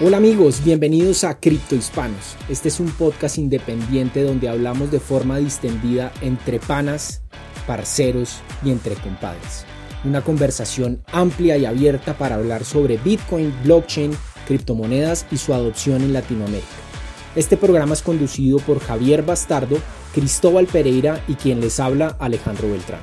Hola amigos, bienvenidos a Cripto Hispanos. Este es un podcast independiente donde hablamos de forma distendida entre panas, parceros y entre compadres. Una conversación amplia y abierta para hablar sobre Bitcoin, blockchain, criptomonedas y su adopción en Latinoamérica. Este programa es conducido por Javier Bastardo, Cristóbal Pereira y quien les habla Alejandro Beltrán.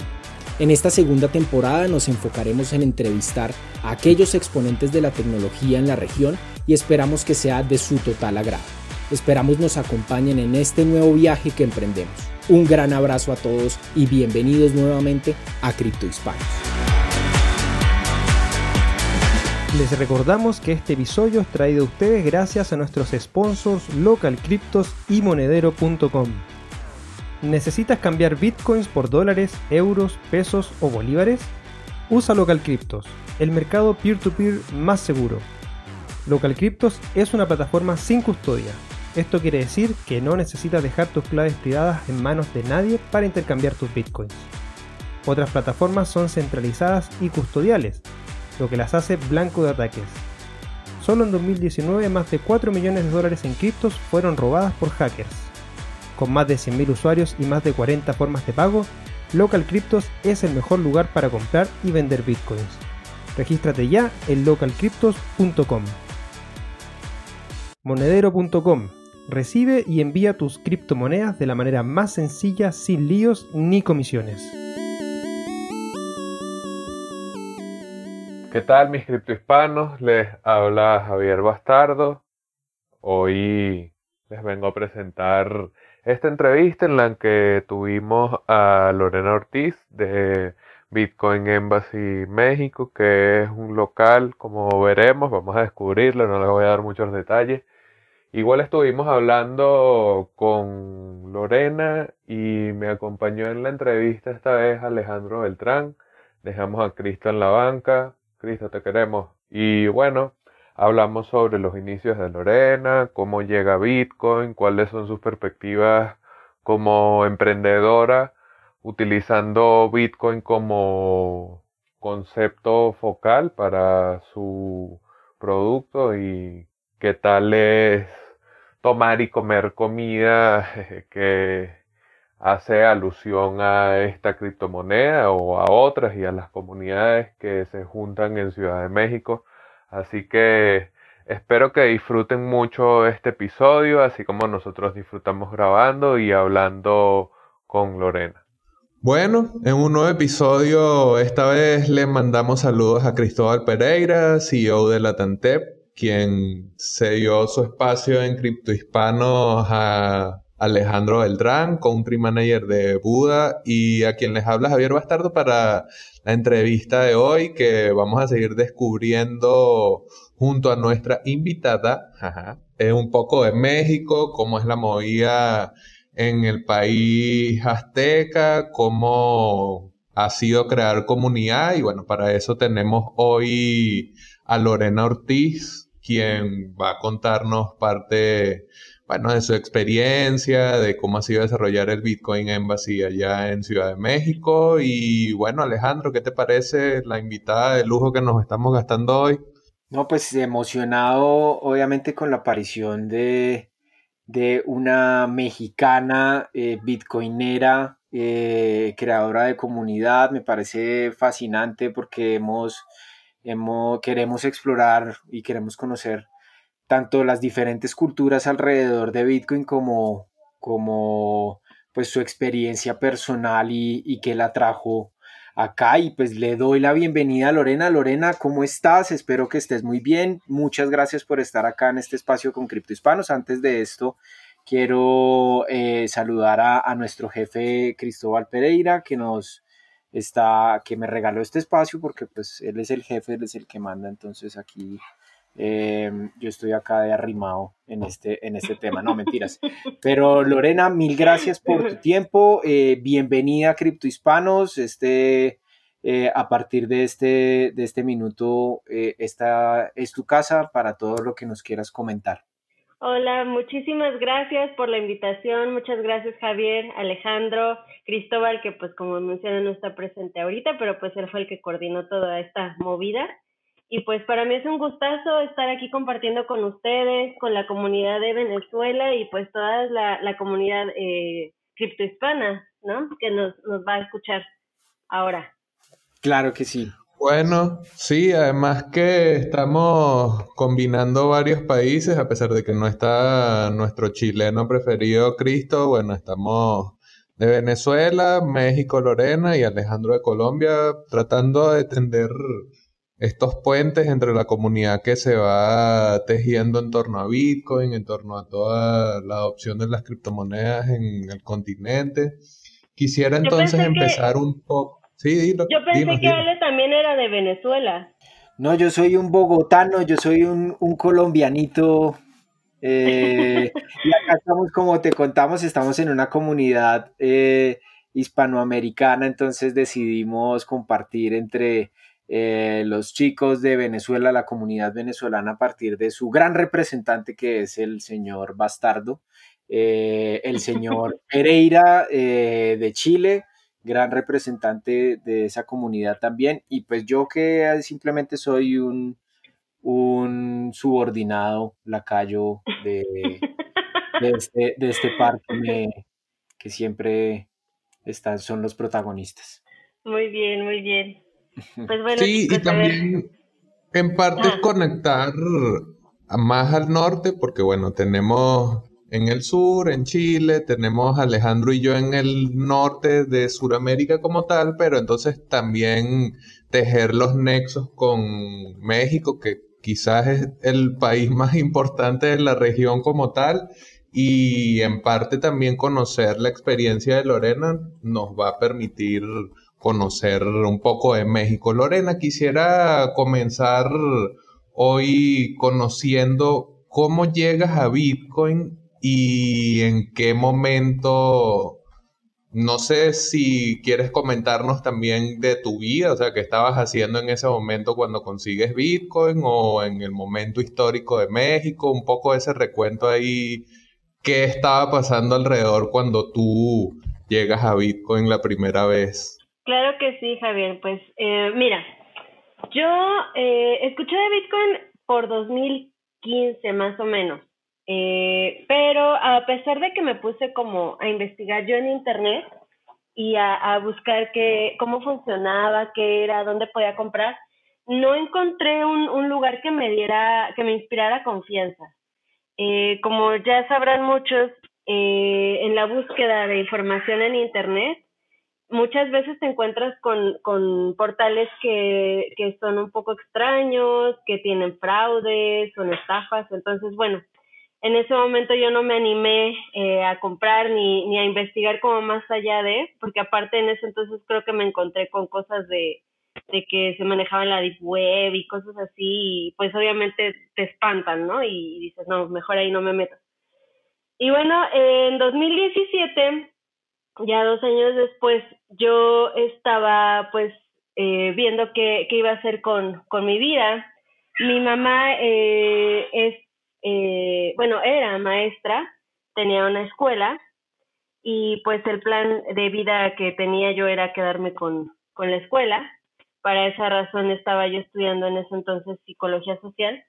En esta segunda temporada nos enfocaremos en entrevistar a aquellos exponentes de la tecnología en la región y esperamos que sea de su total agrado. Esperamos nos acompañen en este nuevo viaje que emprendemos. Un gran abrazo a todos y bienvenidos nuevamente a Cripto Hispanos. Les recordamos que este episodio es traído a ustedes gracias a nuestros sponsors LocalCryptos y Monedero.com. ¿Necesitas cambiar bitcoins por dólares, euros, pesos o bolívares? Usa LocalCryptos, el mercado peer-to-peer -peer más seguro LocalCryptos es una plataforma sin custodia. Esto quiere decir que no necesitas dejar tus claves privadas en manos de nadie para intercambiar tus bitcoins. Otras plataformas son centralizadas y custodiales, lo que las hace blanco de ataques. Solo en 2019 más de 4 millones de dólares en criptos fueron robadas por hackers. Con más de 100.000 usuarios y más de 40 formas de pago, LocalCryptos es el mejor lugar para comprar y vender bitcoins. Regístrate ya en localcryptos.com. Monedero.com. Recibe y envía tus criptomonedas de la manera más sencilla, sin líos ni comisiones. ¿Qué tal mis criptohispanos? Les habla Javier Bastardo. Hoy les vengo a presentar esta entrevista en la que tuvimos a Lorena Ortiz de Bitcoin Embassy México, que es un local, como veremos, vamos a descubrirlo, no les voy a dar muchos detalles, Igual estuvimos hablando con Lorena y me acompañó en la entrevista esta vez Alejandro Beltrán. Dejamos a Cristo en la banca. Cristo, te queremos. Y bueno, hablamos sobre los inicios de Lorena, cómo llega Bitcoin, cuáles son sus perspectivas como emprendedora, utilizando Bitcoin como concepto focal para su producto y qué tal es tomar y comer comida que hace alusión a esta criptomoneda o a otras y a las comunidades que se juntan en Ciudad de México. Así que espero que disfruten mucho este episodio, así como nosotros disfrutamos grabando y hablando con Lorena. Bueno, en un nuevo episodio, esta vez le mandamos saludos a Cristóbal Pereira, CEO de la Tantep, quien se dio su espacio en Cripto Hispano a Alejandro Beltrán, country manager de Buda, y a quien les habla Javier Bastardo para la entrevista de hoy que vamos a seguir descubriendo junto a nuestra invitada. Es un poco de México, cómo es la movida en el país azteca, cómo ha sido crear comunidad y bueno, para eso tenemos hoy a Lorena Ortiz, quien va a contarnos parte, bueno, de su experiencia, de cómo ha sido desarrollar el Bitcoin Embassy allá en Ciudad de México. Y bueno, Alejandro, ¿qué te parece la invitada de lujo que nos estamos gastando hoy? No, pues emocionado, obviamente, con la aparición de, de una mexicana eh, bitcoinera, eh, creadora de comunidad. Me parece fascinante porque hemos queremos explorar y queremos conocer tanto las diferentes culturas alrededor de Bitcoin como, como pues su experiencia personal y, y que la trajo acá y pues le doy la bienvenida a Lorena. Lorena, ¿cómo estás? Espero que estés muy bien. Muchas gracias por estar acá en este espacio con Cripto Hispanos. Antes de esto, quiero eh, saludar a, a, nuestro jefe Cristóbal Pereira, que nos está, que me regaló este espacio porque pues él es el jefe, él es el que manda, entonces aquí eh, yo estoy acá de arrimado en este, en este tema, no mentiras. Pero Lorena, mil gracias por tu tiempo, eh, bienvenida a Cripto Hispanos, este, eh, a partir de este, de este minuto, esta es tu casa para todo lo que nos quieras comentar. Hola, muchísimas gracias por la invitación. Muchas gracias Javier, Alejandro, Cristóbal, que pues como mencioné no está presente ahorita, pero pues él fue el que coordinó toda esta movida. Y pues para mí es un gustazo estar aquí compartiendo con ustedes, con la comunidad de Venezuela y pues toda la, comunidad eh, criptohispana, ¿no? Que nos, nos va a escuchar ahora. Claro que sí. Bueno, sí, además que estamos combinando varios países, a pesar de que no está nuestro chileno preferido, Cristo, bueno, estamos de Venezuela, México, Lorena y Alejandro de Colombia, tratando de tender estos puentes entre la comunidad que se va tejiendo en torno a Bitcoin, en torno a toda la adopción de las criptomonedas en el continente. Quisiera entonces empezar un poco. Sí, dilo. Yo pensé que Ale también era de Venezuela. No, yo soy un bogotano, yo soy un, un colombianito. Eh, y acá estamos, como te contamos, estamos en una comunidad eh, hispanoamericana, entonces decidimos compartir entre eh, los chicos de Venezuela, la comunidad venezolana, a partir de su gran representante que es el señor Bastardo, eh, el señor Pereira eh, de Chile, gran representante de esa comunidad también, y pues yo que simplemente soy un, un subordinado lacayo de, de, este, de este parque que siempre están, son los protagonistas. Muy bien, muy bien. Pues sí, y también en parte ah. conectar más al norte, porque bueno, tenemos en el sur, en Chile, tenemos Alejandro y yo en el norte de Sudamérica como tal, pero entonces también tejer los nexos con México, que quizás es el país más importante de la región como tal, y en parte también conocer la experiencia de Lorena nos va a permitir conocer un poco de México. Lorena, quisiera comenzar hoy conociendo cómo llegas a Bitcoin y en qué momento, no sé si quieres comentarnos también de tu vida, o sea, qué estabas haciendo en ese momento cuando consigues Bitcoin o en el momento histórico de México, un poco ese recuento ahí, qué estaba pasando alrededor cuando tú llegas a Bitcoin la primera vez. Claro que sí, Javier. Pues eh, mira, yo eh, escuché de Bitcoin por 2015 más o menos, eh, pero a pesar de que me puse como a investigar yo en internet y a, buscar qué, cómo funcionaba, qué era, dónde podía comprar, no encontré un, un lugar que me diera, que me inspirara confianza. como ya sabrán muchos, en la búsqueda de información en internet, muchas veces te encuentras con, con portales que, que son un poco extraños, que tienen fraudes, son estafas, entonces bueno, en ese momento yo no me animé eh, a comprar ni, ni a investigar como más allá de, porque aparte en ese entonces creo que me encontré con cosas de, de que se manejaba la deep web y cosas así, y pues obviamente te espantan, ¿no? Y dices, no, mejor ahí no me meto. Y bueno, en 2017 ya dos años después, yo estaba pues eh, viendo qué, qué, iba a hacer con, con mi vida. Mi mamá eh, es, eh, bueno, era maestra, tenía una escuela y pues el plan de vida que tenía yo era quedarme con, con la escuela. Para esa razón estaba yo estudiando en ese entonces psicología social.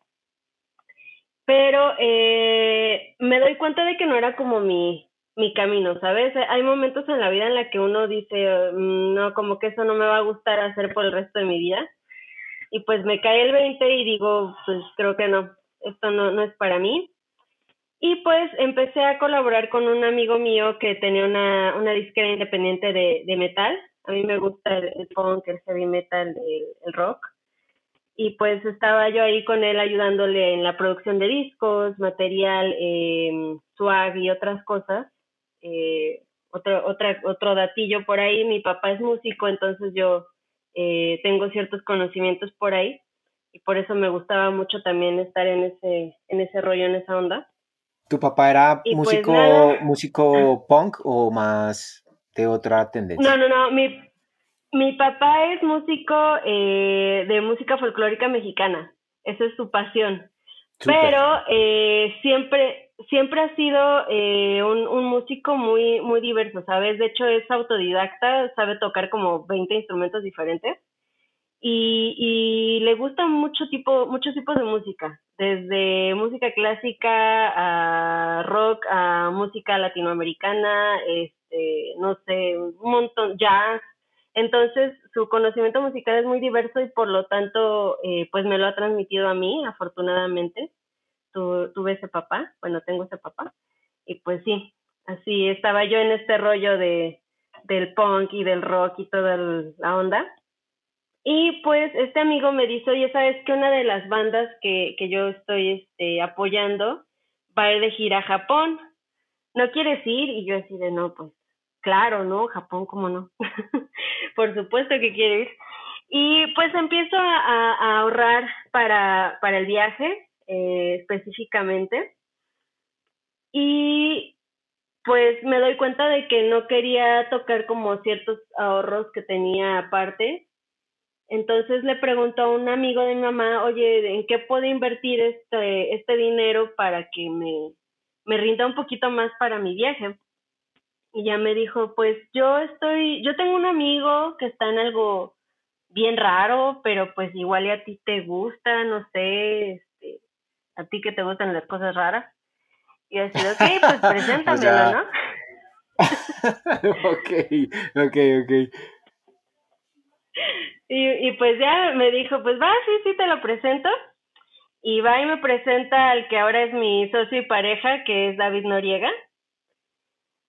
Pero me doy cuenta de que no era como mi, mi camino, ¿sabes? Hay momentos en la vida en la que uno dice, mm, no, como que eso no me va a gustar hacer por el resto de mi vida. Y pues me cae el 20 y digo, pues creo que no, esto no, no es para mí. Y pues empecé a colaborar con un amigo mío que tenía una, una disquera independiente de, metal. A mí me gusta el, punk, el heavy metal, el, rock. Y pues estaba yo ahí con él ayudándole en la producción de discos, material, eh, swag y otras cosas eh, otro, otro datillo por ahí, mi papá es músico, entonces yo eh, tengo ciertos conocimientos por ahí y por eso me gustaba mucho también estar en ese, en ese rollo, en esa onda. ¿Tu papá era pues músico, músico punk o más de otra tendencia? No, no, no, mi, mi papá es músico eh, de música folclórica mexicana, esa es su pasión. Pero eh, siempre, siempre ha sido eh, un, un, músico muy, muy diverso, ¿sabes? De hecho es autodidacta, sabe tocar como 20 instrumentos diferentes. Y, le gusta mucho tipo, muchos tipos de música, desde música clásica a rock, a música latinoamericana, este, no sé, un montón, jazz. Entonces, su conocimiento musical es muy diverso y por lo tanto, eh, pues me lo ha transmitido a mí, afortunadamente. tuve ese papá, bueno, tengo ese papá. Y pues sí, así estaba yo en este rollo de, del punk y del rock y toda la onda. Y pues este amigo me dice, oye, ¿sabes que una de las bandas que, que yo estoy este, apoyando va a ir de gira a Japón? ¿No quieres ir? Y yo así de, no, pues claro, ¿no? Japón, ¿cómo no? Por supuesto que quiero ir. Y pues empiezo a, ahorrar para, para el viaje eh, específicamente. Y pues me doy cuenta de que no quería tocar como ciertos ahorros que tenía aparte entonces le pregunto a un amigo de mi mamá, oye, ¿en qué puedo invertir este, este dinero para que me, me rinda un poquito más para mi viaje? Y ya me dijo, pues yo estoy, yo tengo un amigo que está en algo bien raro, pero pues igual y a ti te gusta, no sé, este, a ti que te gustan las cosas raras. Y así, ok, pues preséntamelo, ¿no? ok, ok, ok. Y, y pues ya me dijo, pues va, sí, sí, te lo presento. Y va y me presenta al que ahora es mi socio y pareja, que es David Noriega.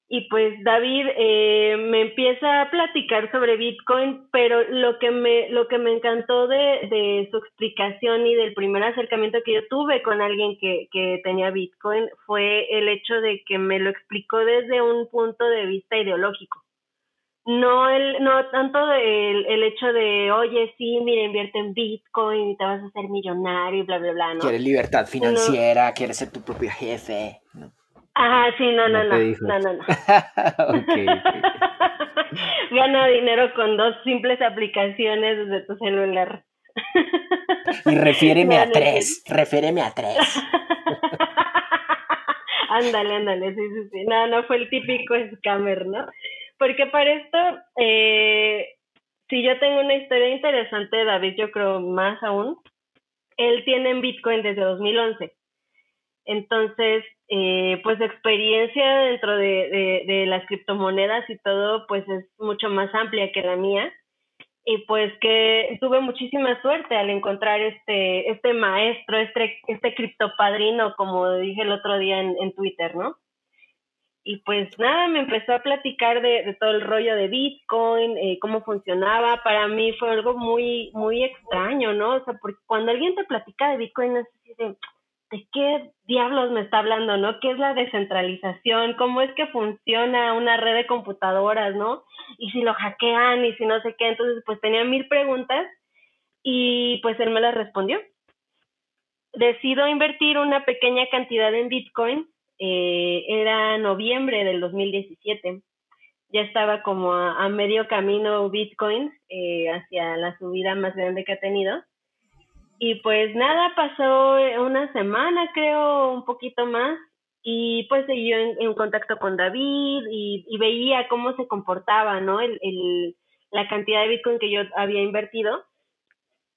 Y pues David eh, me empieza a platicar sobre Bitcoin, pero lo que me, lo que me encantó de, de su explicación y del primer acercamiento que yo tuve con alguien que, que tenía Bitcoin fue el hecho de que me lo explicó desde un punto de vista ideológico no el no tanto el, el hecho de oye sí mira invierte en bitcoin y te vas a hacer millonario y bla bla bla no quieres libertad financiera quieres ser tu propio jefe ¿no? ajá sí no no no no no no, okay, gana dinero con dos simples aplicaciones desde tu celular. Y refiéreme a tres refiéreme a tres. Ándale ándale sí sí sí. No no fue el típico scammer no porque para esto, eh, si yo tengo una historia interesante, David, yo creo más aún, él tiene en Bitcoin desde 2011. Entonces, eh, pues experiencia dentro de, las criptomonedas y todo, pues es mucho más amplia que la mía. Y pues que tuve muchísima suerte al encontrar este, este maestro, este, este criptopadrino, como dije el otro día en, en Twitter, ¿no? Y pues nada, me empezó a platicar de, todo el rollo de Bitcoin, eh, cómo funcionaba. Para mí fue algo muy, muy extraño, ¿no? O sea, porque cuando alguien te platica de Bitcoin, es así de, ¿de qué diablos me está hablando, no? ¿Qué es la descentralización? ¿Cómo es que funciona una red de computadoras, no? Y si lo hackean y si no sé qué. Entonces, pues tenía mil preguntas y pues él me las respondió. Decido invertir una pequeña cantidad en Bitcoin eh, era noviembre del 2017. Ya estaba como a, medio camino Bitcoin eh, hacia la subida más grande que ha tenido. Y pues nada, pasó una semana, creo, un poquito más, y pues seguí en, contacto con David y, veía cómo se comportaba, ¿no? El, el, la cantidad de Bitcoin que yo había invertido.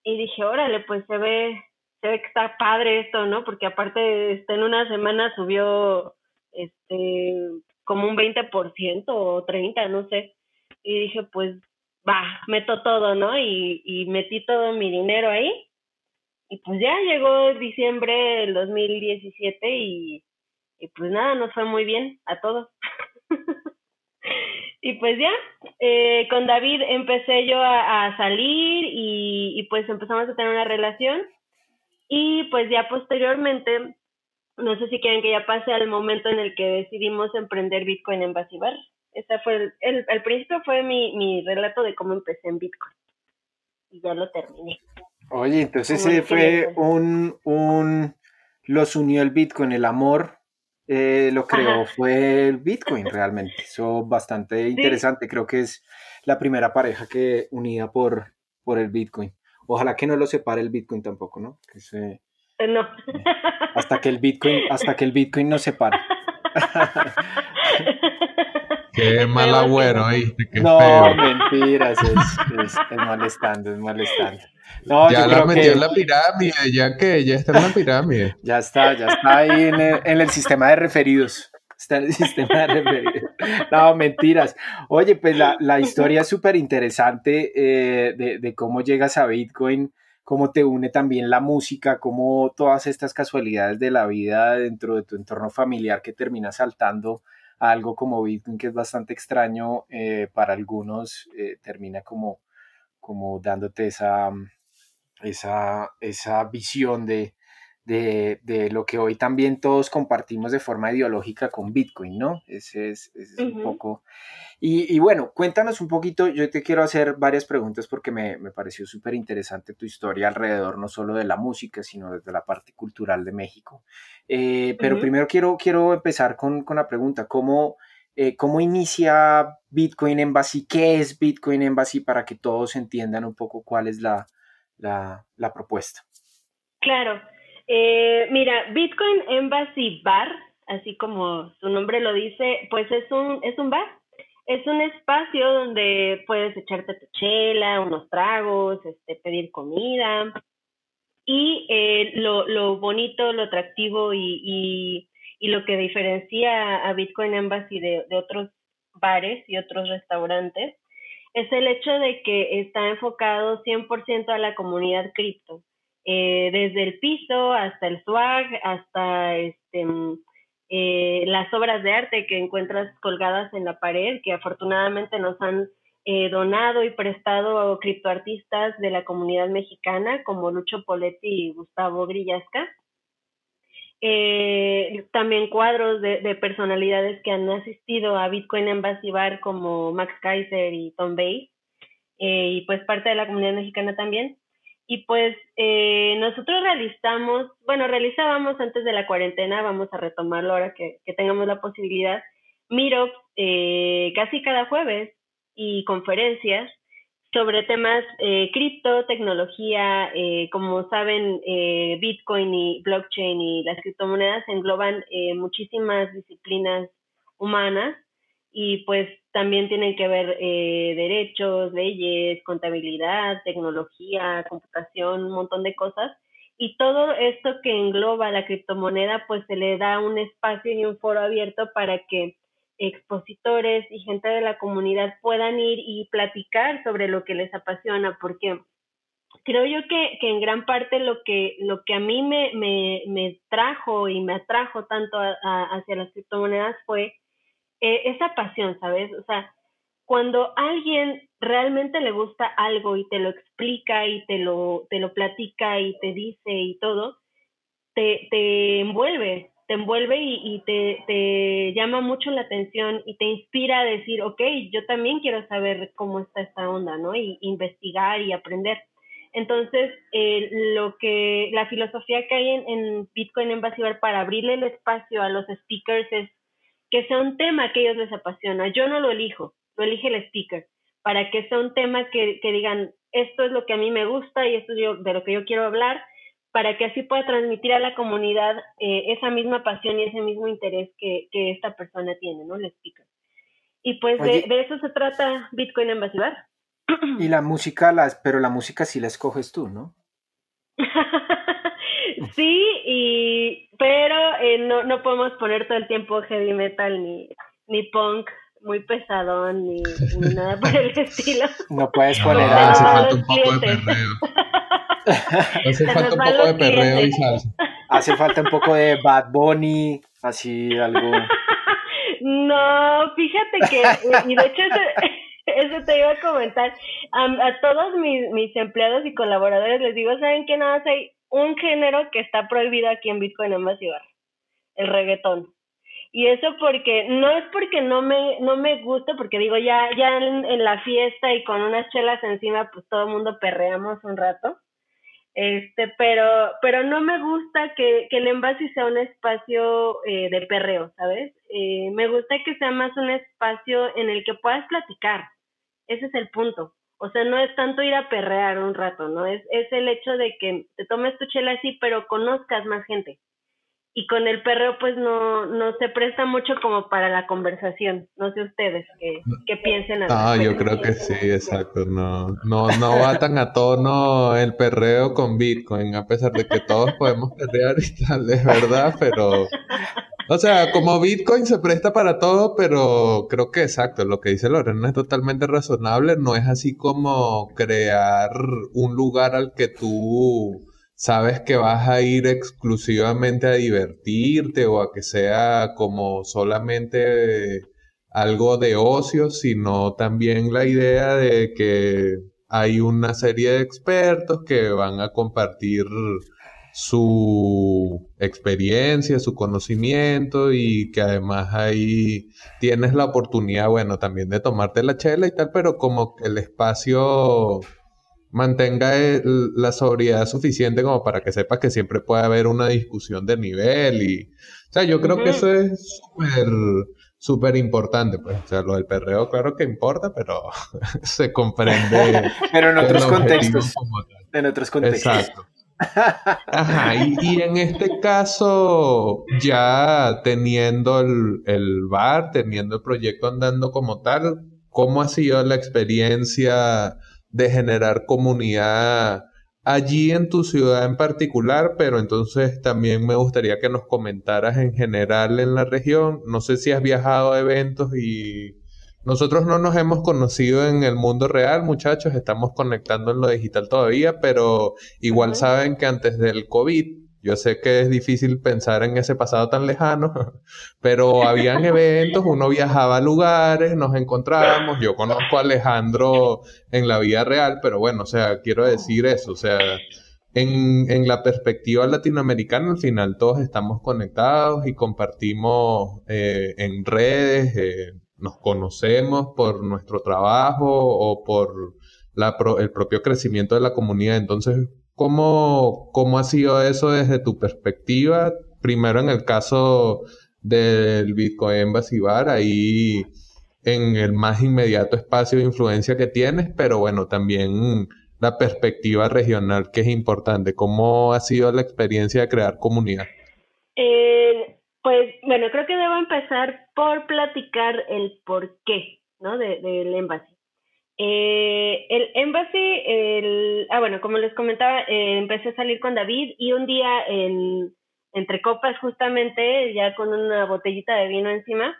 Y dije, órale, pues se ve, se ve que está padre esto, ¿no? Porque aparte, este, en una semana subió este como un 20% o 30, no sé. Y dije, pues va, meto todo, ¿no? Y, y metí todo mi dinero ahí. Y pues ya llegó diciembre del 2017 y, y pues nada, nos fue muy bien a todos. y pues ya, eh, con David empecé yo a, a salir y, y, pues empezamos a tener una relación y pues ya posteriormente, no sé si quieren que ya pase al momento en el que decidimos emprender Bitcoin en Basibar. Ese fue el, el, principio fue mi, mi relato de cómo empecé en Bitcoin. Y ya lo terminé. Oye, entonces ese fue un, un, los unió el Bitcoin, el amor eh, lo creó fue el Bitcoin realmente. Eso bastante interesante. Creo que es la primera pareja que unida por, por el Bitcoin. Ojalá que no lo separe el Bitcoin tampoco, ¿no? Que se, eh, no. Hasta que el Bitcoin, hasta que el Bitcoin nos separe. Qué mal agüero, ¿viste? Qué no, feo. mentiras, es, es, molestando, es molestando. No, ya la metió en la pirámide, ya que ya está en la pirámide. ya está, ya está ahí en el, en el sistema de referidos. Está en el sistema de referidos. No, mentiras. Oye, pues la, la historia es súper interesante eh, de, de cómo llegas a Bitcoin cómo te une también la música, cómo todas estas casualidades de la vida dentro de tu entorno familiar que termina saltando a algo como Bitcoin, que es bastante extraño eh, para algunos, eh, termina como, como dándote esa, esa, esa visión de, de, de, lo que hoy también todos compartimos de forma ideológica con Bitcoin, ¿no? Ese es, ese es uh -huh. un poco... Y, y, bueno, cuéntanos un poquito, yo te quiero hacer varias preguntas porque me, me pareció súper interesante tu historia alrededor no solo de la música, sino desde la parte cultural de México. Eh, pero uh -huh. primero quiero, quiero empezar con, con la pregunta, ¿cómo, eh, ¿cómo inicia Bitcoin Embassy? ¿Qué es Bitcoin Embassy para que todos entiendan un poco cuál es la, la, la propuesta? Claro. Eh, mira, Bitcoin Embassy Bar, así como su nombre lo dice, pues es un, es un bar. Es un espacio donde puedes echarte tu chela, unos tragos, este, pedir comida. Y eh, lo, lo, bonito, lo atractivo y, y, y, lo que diferencia a Bitcoin Embassy de, de otros bares y otros restaurantes es el hecho de que está enfocado 100% a la comunidad cripto eh, desde el piso hasta el swag, hasta este, eh, las obras de arte que encuentras colgadas en la pared, que afortunadamente nos han eh, donado y prestado criptoartistas de la comunidad mexicana, como Lucho Poletti y Gustavo Grillasca. Eh, también cuadros de, de, personalidades que han asistido a Bitcoin Embassy Bar como Max Kaiser y Tom Bay, y pues parte de la comunidad mexicana también. Y pues eh, nosotros realizamos, bueno, realizábamos antes de la cuarentena, vamos a retomarlo ahora que, que tengamos la posibilidad, meetups eh, casi cada jueves y conferencias sobre temas eh, cripto, tecnología, eh, como saben, eh, Bitcoin y blockchain y las criptomonedas engloban eh, muchísimas disciplinas humanas y pues también tienen que ver eh, derechos, leyes, contabilidad, tecnología, computación, un montón de cosas. Y todo esto que engloba la criptomoneda, pues se le da un espacio y un foro abierto para que expositores y gente de la comunidad puedan ir y platicar sobre lo que les apasiona, porque creo yo que, que en gran parte lo que, lo que a mí me, me, me trajo y me atrajo tanto a, hacia las criptomonedas fue eh, esa pasión, ¿sabes? O sea, cuando alguien realmente le gusta algo y te lo explica y te lo, te lo platica y te dice y todo, te, te envuelve, te envuelve y, y te, te, llama mucho la atención y te inspira a decir, ok, yo también quiero saber cómo está esta onda, ¿no? Y investigar y aprender. Entonces, eh, lo que, la filosofía que hay en, en Bitcoin para abrirle el espacio a los speakers es que sea un tema que a ellos les apasiona. Yo no lo elijo, lo elige el speaker, para que sea un tema que, que digan, esto es lo que a mí me gusta y esto es yo, de lo que yo quiero hablar, para que así pueda transmitir a la comunidad eh, esa misma pasión y ese mismo interés que, que, esta persona tiene, ¿no? El speaker. Y pues de, de, eso se trata Bitcoin Bar. Y la música, las, pero la música sí la escoges tú, ¿no? sí, y, pero eh, no, no podemos poner todo el tiempo heavy metal ni, ni punk muy pesadón ni, ni nada por el estilo. No puedes poner no, a... Hace falta un poco de perreo. hace falta un poco de perreo y salsa. Hace falta un poco de Bad Bunny, así algo. No, fíjate que, y de hecho eso, eso te iba a comentar, a, a todos mis, mis empleados y colaboradores les digo, ¿saben qué? Nada más hay un género que está prohibido aquí en Bitcoin Embassy Bar, el reggaetón. Y eso porque, no es porque no me, no me gusta, porque digo, ya, ya en, la fiesta y con unas chelas encima, pues todo el mundo perreamos un rato. Este, pero, pero no me gusta que, que el envase sea un espacio eh, de perreo, ¿sabes? Eh, me gusta que sea más un espacio en el que puedas platicar. Ese es el punto. O sea, no es tanto ir a perrear un rato, ¿no? Es, es el hecho de que te tomes tu chela así, pero conozcas más gente y con el perreo pues no, no se presta mucho como para la conversación. No sé ustedes qué, qué piensen. Ah, yo creo que sí, exacto. No, no, no va tan a tono el perreo con Bitcoin, a pesar de que todos podemos perrear y tal, es verdad, pero... O sea, como Bitcoin se presta para todo, pero creo que exacto, lo que dice Lorena es totalmente razonable. No es así como crear un lugar al que tú sabes que vas a ir exclusivamente a divertirte o a que sea como solamente algo de ocio, sino también la idea de que hay una serie de expertos que van a compartir su experiencia, su conocimiento y que además ahí tienes la oportunidad, bueno, también de tomarte la chela y tal, pero como que el espacio mantenga la sobriedad suficiente como para que sepas que siempre puede haber una discusión de nivel y, o sea, yo creo que eso es súper, súper importante, pues, o sea, lo del perreo claro que importa, pero se comprende. pero en otros contextos. En otros contextos. Exacto. Ajá, y, en este caso, ya teniendo el, el bar, teniendo el proyecto andando como tal, ¿cómo ha sido la experiencia de generar comunidad allí en tu ciudad en particular, pero entonces también me gustaría que nos comentaras en general en la región. No sé si has viajado a eventos y nosotros no nos hemos conocido en el mundo real, muchachos, estamos conectando en lo digital todavía, pero igual saben que antes del COVID yo sé que es difícil pensar en ese pasado tan lejano, pero habían eventos, uno viajaba a lugares, nos encontrábamos, yo conozco a Alejandro en la vida real, pero bueno, o sea, quiero decir eso, o sea, en, en la perspectiva latinoamericana al final todos estamos conectados y compartimos eh, en redes, eh, nos conocemos por nuestro trabajo o por la, el propio crecimiento de la comunidad, entonces ¿Cómo, ¿Cómo ha sido eso desde tu perspectiva? Primero en el caso del Bitcoin Embassy ahí en el más inmediato espacio de influencia que tienes, pero bueno, también la perspectiva regional que es importante. ¿Cómo ha sido la experiencia de crear comunidad? Eh, pues bueno, creo que debo empezar por platicar el por qué, ¿no? del Embassy. Eh, el Embassy, el, ah bueno, como les comentaba, eh, empecé a salir con David y un día en, entre copas justamente, ya con una botellita de vino encima,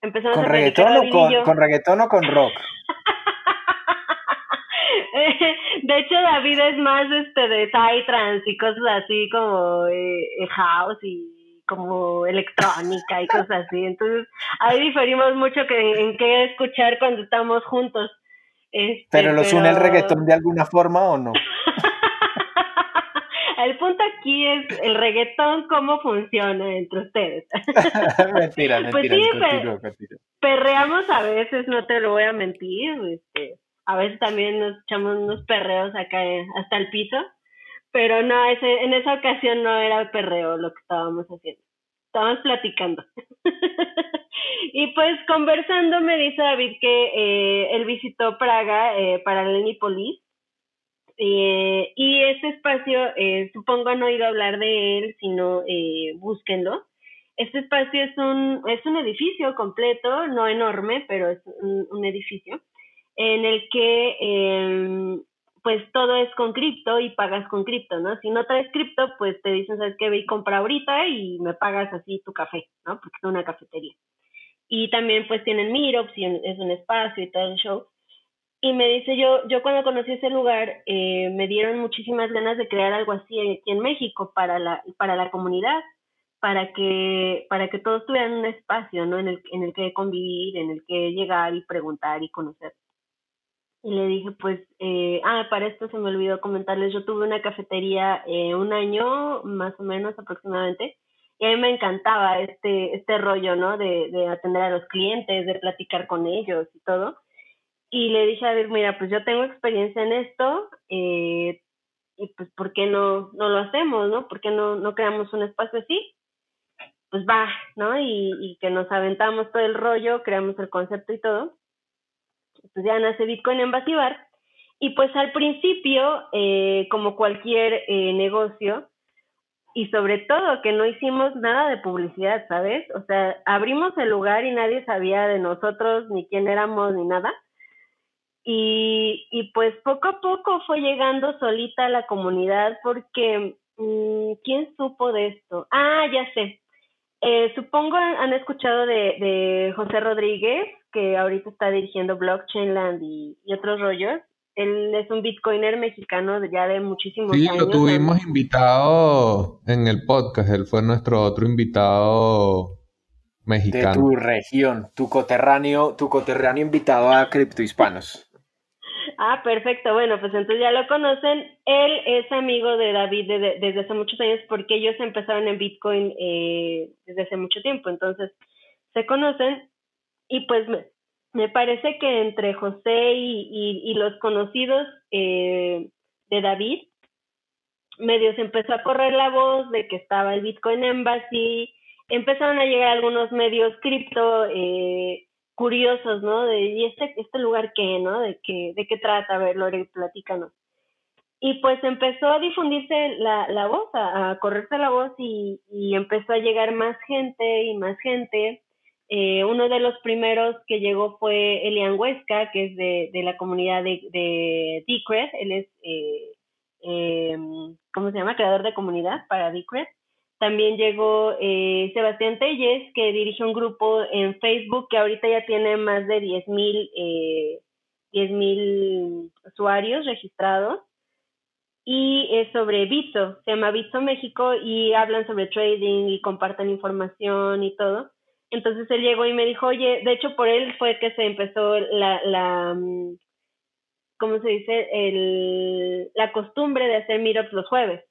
empezamos ¿Con a reggaetón o con, con reggaetón o con rock? de hecho, David es más este de trance y cosas así como eh, house y como electrónica y cosas así. Entonces, ahí diferimos mucho que, en qué escuchar cuando estamos juntos. Este, ¿Pero los une el reggaetón de alguna forma o no? el punto aquí es el reggaetón, cómo funciona entre ustedes. mentira, mentira. Pues sí, perreamos a veces, no te lo voy a mentir. Este, a veces también nos echamos unos perreos acá eh, hasta el piso. Pero no, ese, en esa ocasión no era perreo lo que estábamos haciendo. Estábamos platicando. Y pues conversando me dice David que eh, él visitó Praga eh, para Lenipolis eh, y ese espacio, eh, supongo he oído hablar de él, sino eh, búsquenlo. Este espacio es un, es un edificio completo, no enorme, pero es un, edificio, en el que em, pues todo es con cripto y pagas con cripto, ¿no? Si no traes cripto, pues te dicen, ¿sabes qué? Ve y compra ahorita y me pagas así tu café, ¿no? Porque es una cafetería. Y también pues tienen meetups y es un espacio y todo el show. Y me dice, yo, yo cuando conocí ese lugar, eh, me dieron muchísimas ganas de crear algo así aquí en México para la, para la comunidad, para que, para que todos tuvieran un espacio, ¿no? En el, en el que convivir, en el que llegar y preguntar y conocer. Y le dije, pues, eh, ah, para esto se me olvidó comentarles, yo tuve una cafetería eh, un año, más o menos aproximadamente, y a mí me encantaba este, este rollo, ¿no? De, de atender a los clientes, de platicar con ellos y todo. Y le dije a ver, mira, pues yo tengo experiencia en esto, eh, y pues, ¿por qué no, no lo hacemos, no? ¿Por qué no, no creamos un espacio así? Pues va, ¿no? Y, y que nos aventamos todo el rollo, creamos el concepto y todo. Pues ya nace Bitcoin en Basibar. Y pues al principio, eh, como cualquier eh, negocio, y sobre todo que no hicimos nada de publicidad, ¿sabes? O sea, abrimos el lugar y nadie sabía de nosotros, ni quién éramos, ni nada. Y, y pues poco a poco fue llegando solita la comunidad porque, mm, ¿quién supo de esto? Ah, ya sé. Eh, supongo han escuchado de, de José Rodríguez, que ahorita está dirigiendo Blockchainland y, y otros rollos. Él es un bitcoiner mexicano de ya de muchísimos años. Sí, lo tuvimos invitado en el podcast. Él fue nuestro otro invitado mexicano. De tu región, tu coterráneo, tu coterráneo invitado a Criptohispanos. Ah, perfecto. Bueno, pues entonces ya lo conocen. Él es amigo de David desde hace muchos años porque ellos empezaron en Bitcoin eh, desde hace mucho tiempo. Entonces, se conocen y pues me parece que entre José y, los conocidos eh, de David, medio se empezó a correr la voz de que estaba el Bitcoin Embassy, empezaron a llegar algunos medios cripto eh, curiosos, ¿no? De, ¿y este, este lugar qué, no? ¿De qué, de qué trata? A ver, Lore, platícanos. Y pues empezó a difundirse la, la voz, a, a correrse la voz y, y empezó a llegar más gente y más gente eh, uno de los primeros que llegó fue Elian Huesca, que es de, la comunidad de, de Decred. Él es, eh, eh, ¿cómo se llama? Creador de comunidad para Decred. También llegó eh, Sebastián Telles, que dirige un grupo en Facebook que ahorita ya tiene más de 10.000 eh, mil usuarios registrados. Y es sobre Bitso, se llama Bitso México y hablan sobre trading y comparten información y todo. Entonces él llegó y me dijo, oye, de hecho por él fue que se empezó la, la mm, ¿cómo se dice? La costumbre de hacer meetups los jueves.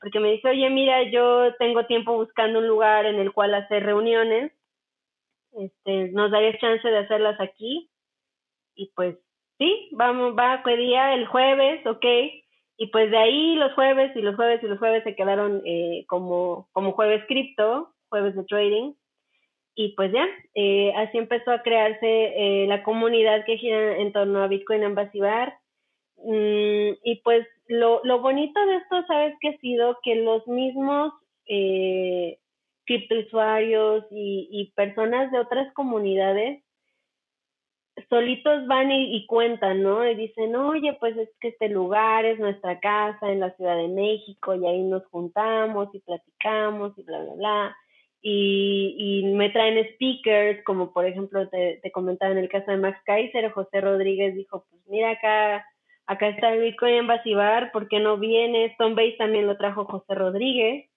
Porque me dice, oye, mira, yo tengo tiempo buscando un lugar en el cual hacer reuniones. Este, ¿Nos darías chance de hacerlas aquí? Y pues, sí, vamos, va, ¿qué día? El jueves, ok. Y pues de ahí los jueves y los jueves y los jueves se quedaron eh, como, como jueves cripto, jueves de trading y pues ya, eh, así empezó a crearse eh, la comunidad que gira en torno a Bitcoin Embassy Bar. Mm, y pues lo, lo bonito de esto, ¿sabes qué ha sido? Que los mismos eh, criptousuarios y, y personas de otras comunidades solitos van y, y, cuentan, ¿no? Y dicen, oye, pues es que este lugar es nuestra casa en la Ciudad de México y ahí nos juntamos y platicamos y bla, bla, bla y, y me traen speakers, como por ejemplo te, te comentaba en el caso de Max Kaiser, José Rodríguez dijo, pues mira acá, acá está el Bitcoin en Basibar, ¿por qué no viene? Stonebase también lo trajo José Rodríguez.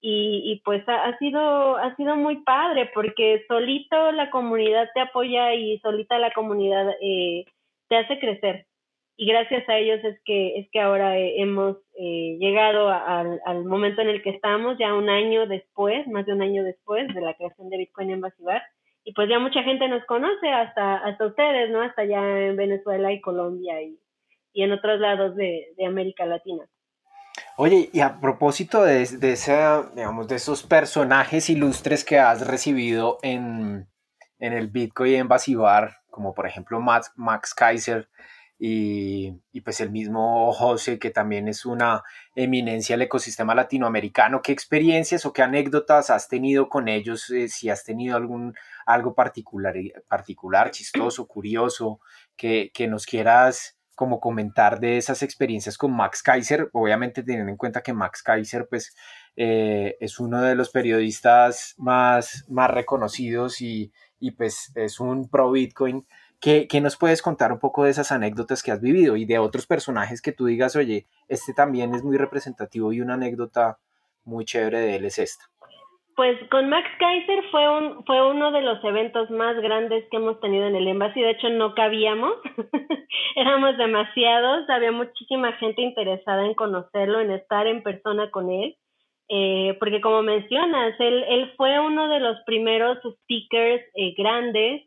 Y, y pues ha, ha, sido ha sido muy padre porque solito la comunidad te apoya y solita la comunidad eh, te hace crecer y gracias a ellos es que es que ahora eh, hemos eh, llegado al, al momento en el que estamos ya un año después más de un año después de la creación de Bitcoin en Basibar y pues ya mucha gente nos conoce hasta hasta ustedes no hasta allá en Venezuela y Colombia y, y en otros lados de, de América Latina. Oye, y a propósito de, de, esa, digamos, de esos personajes ilustres que has recibido en, en el Bitcoin en Basibar, como por ejemplo Max, Max Kaiser, y, pues el mismo José, que también es una eminencia del ecosistema latinoamericano. ¿Qué experiencias o qué anécdotas has tenido con ellos? Eh, si has tenido algún algo particular, particular chistoso, curioso, que, que nos quieras como comentar de esas experiencias con Max Kaiser, obviamente teniendo en cuenta que Max Kaiser pues eh, es uno de los periodistas más, más reconocidos y, y pues es un pro Bitcoin ¿Qué, ¿Qué, nos puedes contar un poco de esas anécdotas que has vivido y de otros personajes que tú digas, oye, este también es muy representativo y una anécdota muy chévere de él es esta? Pues con Max Kaiser fue, un, fue uno de los eventos más grandes que hemos tenido en el Embassy. De hecho, no cabíamos, éramos demasiados, había muchísima gente interesada en conocerlo, en estar en persona con él. Eh, porque como mencionas, él, él fue uno de los primeros speakers eh, grandes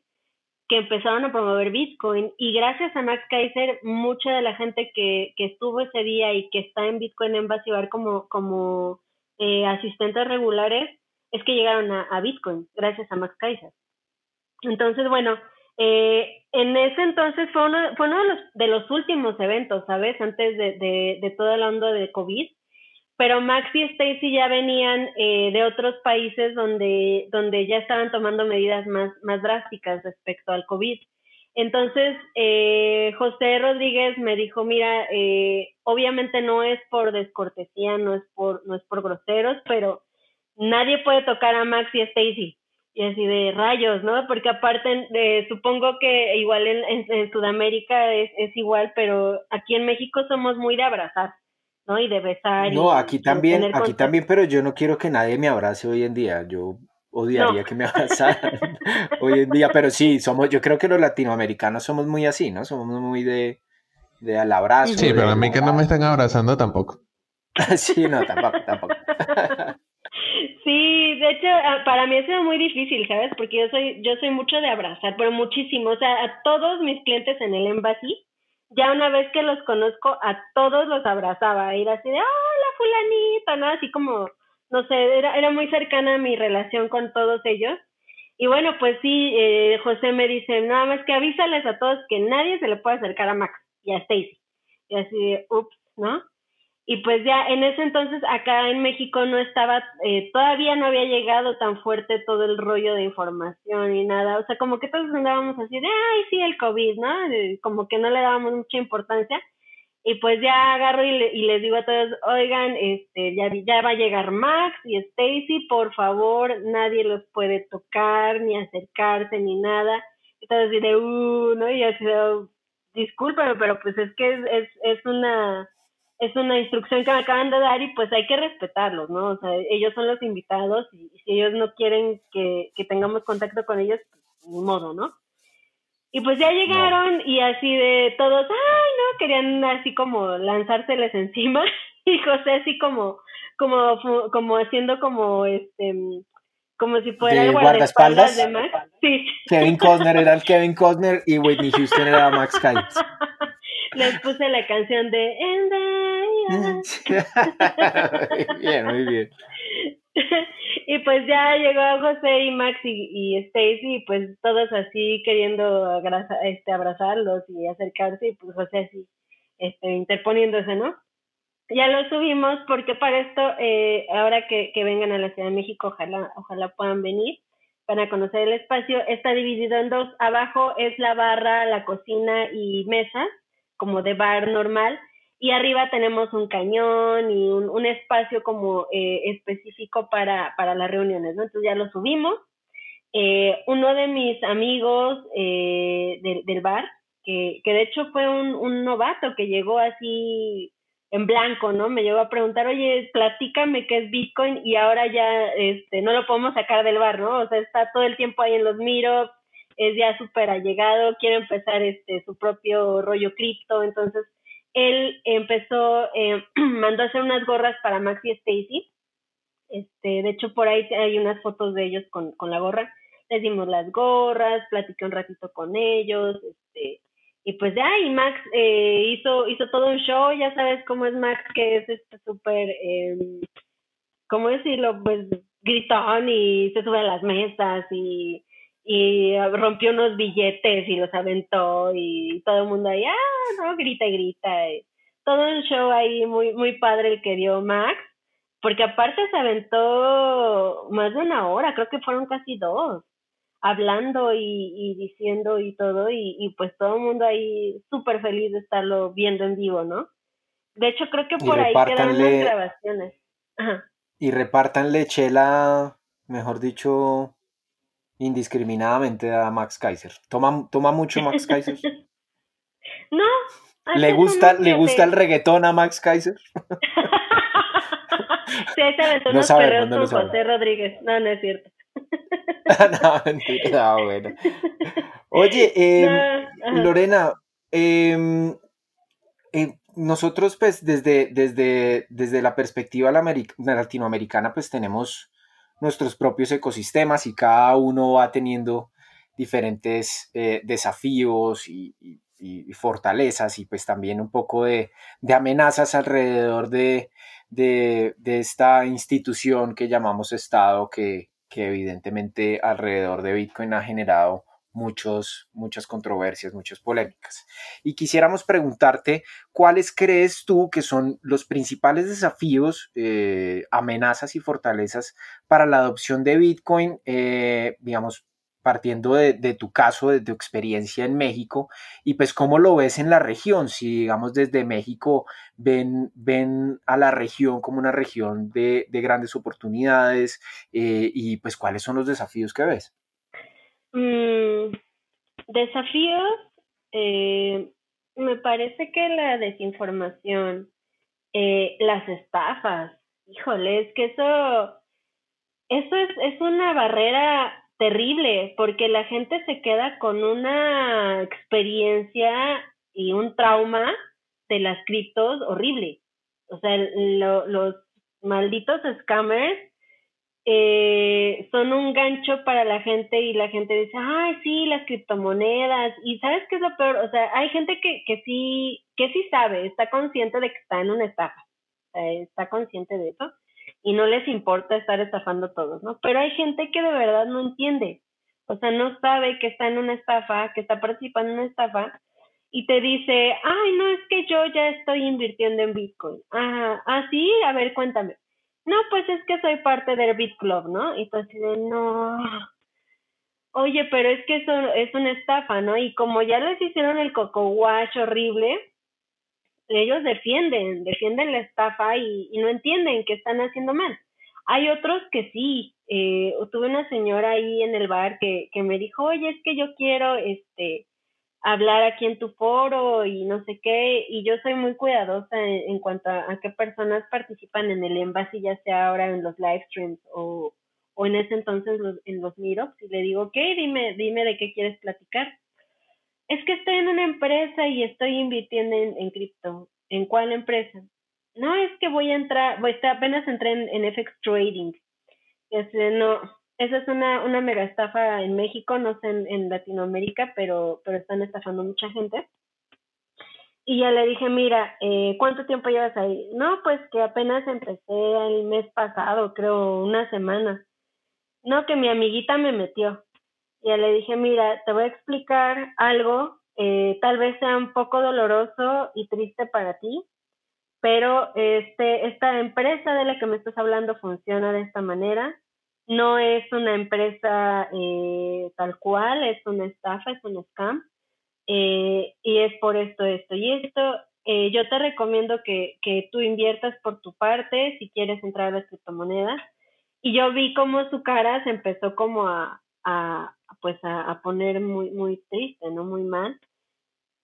que empezaron a promover Bitcoin y gracias a Max Kaiser, mucha de la gente que, que estuvo ese día y que está en Bitcoin en Bar como, como eh, asistentes regulares, es que llegaron a, a, Bitcoin, gracias a Max Kaiser. Entonces, bueno, eh, en ese entonces fue uno, fue uno de, los, de los últimos eventos, ¿sabes? Antes de, de, de toda la onda de COVID, pero Max y Stacy ya venían eh, de otros países donde, donde ya estaban tomando medidas más, más drásticas respecto al COVID. Entonces, eh, José Rodríguez me dijo, mira, eh, obviamente no es por descortesía, no es por, no es por groseros, pero nadie puede tocar a Max y Stacy. Y así de rayos, ¿no? Porque aparte, de, supongo que igual en, Sudamérica es, igual, pero aquí en México somos muy de abrazar, ¿no? Y de besar. No, y, aquí también, aquí también, pero yo no quiero que nadie me abrace hoy en día. Yo odiaría no. que me abrazaran hoy en día, pero sí, somos, yo creo que los latinoamericanos somos muy así, ¿no? Somos muy de, de al abrazo. Sí, pero a mí que no me están abrazando tampoco. sí, no, tampoco, tampoco. Sí, de hecho, para mí ha sido muy difícil, ¿sabes? Porque yo soy, yo soy mucho de abrazar, pero muchísimo. O sea, a todos mis clientes en el embassy, ya una vez que los conozco, a todos los abrazaba. Ir así de, hola, fulanita, ¿no? Así como, no sé, era, era muy cercana mi relación con todos ellos. Y bueno, pues sí, eh, José me dice, nada más que avísales a todos que nadie se le puede acercar a Max y a Stacy. Y así de, ups, ¿no? Y pues ya en ese entonces acá en México no estaba, eh, todavía no había llegado tan fuerte todo el rollo de información y nada, o sea, como que todos andábamos así de, ay, sí, el COVID, ¿no? Como que no le dábamos mucha importancia. Y pues ya agarro y, le, y les digo a todos, oigan, este, ya, ya va a llegar Max y Stacy, por favor, nadie los puede tocar, ni acercarse, ni nada. Y todos de, uh, ¿no? Y así, oh, discúlpame, pero pues es que es, es, es una es una instrucción que me acaban de dar y pues hay que respetarlos, ¿no? O sea, ellos son los invitados y, si ellos no quieren que, que tengamos contacto con ellos, pues ni modo, ¿no? Y pues ya llegaron y así de todos, ay, no, querían así como lanzárseles encima y José así como, como, como haciendo como este, como si fuera ¿De el guardaespaldas de Max. Sí. Kevin Costner era el Kevin Costner y Whitney Houston era Max Kyles. Les puse la canción de muy bien, muy bien. y pues ya llegó José y Max y, y Stacy, pues todos así queriendo abraza, este, abrazarlos y acercarse, y pues José así este, interponiéndose, ¿no? Ya lo subimos porque para esto, eh, ahora que, que vengan a la Ciudad de México, ojalá, ojalá puedan venir para conocer el espacio. Está dividido en dos. Abajo es la barra, la cocina y mesas como de bar normal, y arriba tenemos un cañón y un, un espacio como eh, específico para, para las reuniones, ¿no? Entonces ya lo subimos. Eh, uno de mis amigos eh, de, del bar, que, que de hecho fue un, un novato que llegó así en blanco, ¿no? Me llegó a preguntar, oye, platícame qué es Bitcoin y ahora ya este, no lo podemos sacar del bar, ¿no? O sea, está todo el tiempo ahí en los meetups, es ya súper allegado, quiere empezar este su propio rollo cripto, entonces él empezó, eh, mandó a hacer unas gorras para Max y Stacy, este, de hecho por ahí hay unas fotos de ellos con, con la gorra, les dimos las gorras, platiqué un ratito con ellos, este, y pues ya, y Max eh, hizo, hizo todo un show, ya sabes cómo es Max, que es este súper, eh, ¿cómo decirlo? Pues gritón y se sube a las mesas y y rompió unos billetes y los aventó y todo el mundo ahí, ah, no, grita y grita. todo un show ahí muy, muy padre el que dio Max, porque aparte se aventó más de una hora, creo que fueron casi dos, hablando y, y diciendo y todo, y, y pues todo el mundo ahí súper feliz de estarlo viendo en vivo, ¿no? De hecho, creo que por ahí quedan las grabaciones. Ajá. Y repártanle chela, mejor dicho, indiscriminadamente a Max Kaiser. ¿Toma, toma mucho Max Kaiser? no. ¿Le gusta, ¿Le gusta el reggaetón a Max Kaiser? sí, se aventó no unos perreos no con José Rodríguez. No, no es cierto. no, mentira, bueno. Oye, eh, no, Lorena, eh, eh, nosotros pues desde, desde, desde la perspectiva latinoamericana pues tenemos nuestros propios ecosistemas y cada uno va teniendo diferentes eh, desafíos y, fortalezas y pues también un poco de, amenazas alrededor de, esta institución que llamamos Estado que evidentemente alrededor de Bitcoin ha generado muchos, muchas controversias, muchas polémicas. Y quisiéramos preguntarte, ¿cuáles crees tú que son los principales desafíos, eh, amenazas y fortalezas para la adopción de Bitcoin, eh, digamos, partiendo de, tu caso, de tu experiencia en México, y pues cómo lo ves en la región, si digamos desde México ven, ven a la región como una región de, grandes oportunidades, eh, y pues cuáles son los desafíos que ves. Mm, desafíos, eh, me parece que la desinformación, eh, las estafas, híjole, es que eso, eso es, es una barrera terrible, porque la gente se queda con una experiencia y un trauma de las criptos horrible. O sea, los malditos scammers eh, son un gancho para la gente y la gente dice, ay, sí, las criptomonedas. Y ¿sabes qué es lo peor? O sea, hay gente que, que sí, que sí sabe, está consciente de que está en una estafa, está consciente de eso y no les importa estar estafando a todos, ¿no? Pero hay gente que de verdad no entiende, o sea, no sabe que está en una estafa, que está participando en una estafa y te dice, ay, no, es que yo ya estoy invirtiendo en Bitcoin. Ajá, ah, sí, a ver, cuéntame no, pues es que soy parte del Beat Club, ¿no? Y así de, no. Oye, pero es que eso es una estafa, ¿no? Y como ya les hicieron el coco horrible, ellos defienden, defienden la estafa y, no entienden que están haciendo mal. Hay otros que sí. Eh, tuve una señora ahí en el bar que, que me dijo, oye, es que yo quiero, este, hablar aquí en tu foro y no sé qué, y yo soy muy cuidadosa en, cuanto a, qué personas participan en el envase, ya sea ahora en los live streams o, o en ese entonces en los meetups, y le digo, ok, dime, dime de qué quieres platicar. Es que estoy en una empresa y estoy invirtiendo en, cripto. ¿En cuál empresa? No, es que voy a entrar, voy, apenas entré en, en FX Trading. Este, no, esa es una, una mega estafa en México, no sé en, Latinoamérica, pero, pero están estafando mucha gente. Y ya le dije, mira, eh, ¿cuánto tiempo llevas ahí? No, pues que apenas empecé el mes pasado, creo, una semana. No, que mi amiguita me metió. Y ya le dije, mira, te voy a explicar algo, eh, tal vez sea un poco doloroso y triste para ti, pero este, esta empresa de la que me estás hablando funciona de esta manera no es una empresa eh, tal cual, es una estafa, es un scam. Eh, y es por esto, esto y esto. Eh, yo te recomiendo que, que tú inviertas por tu parte si quieres entrar a las criptomonedas. Y yo vi cómo su cara se empezó como a, a pues a, poner muy, muy triste, ¿no? Muy mal.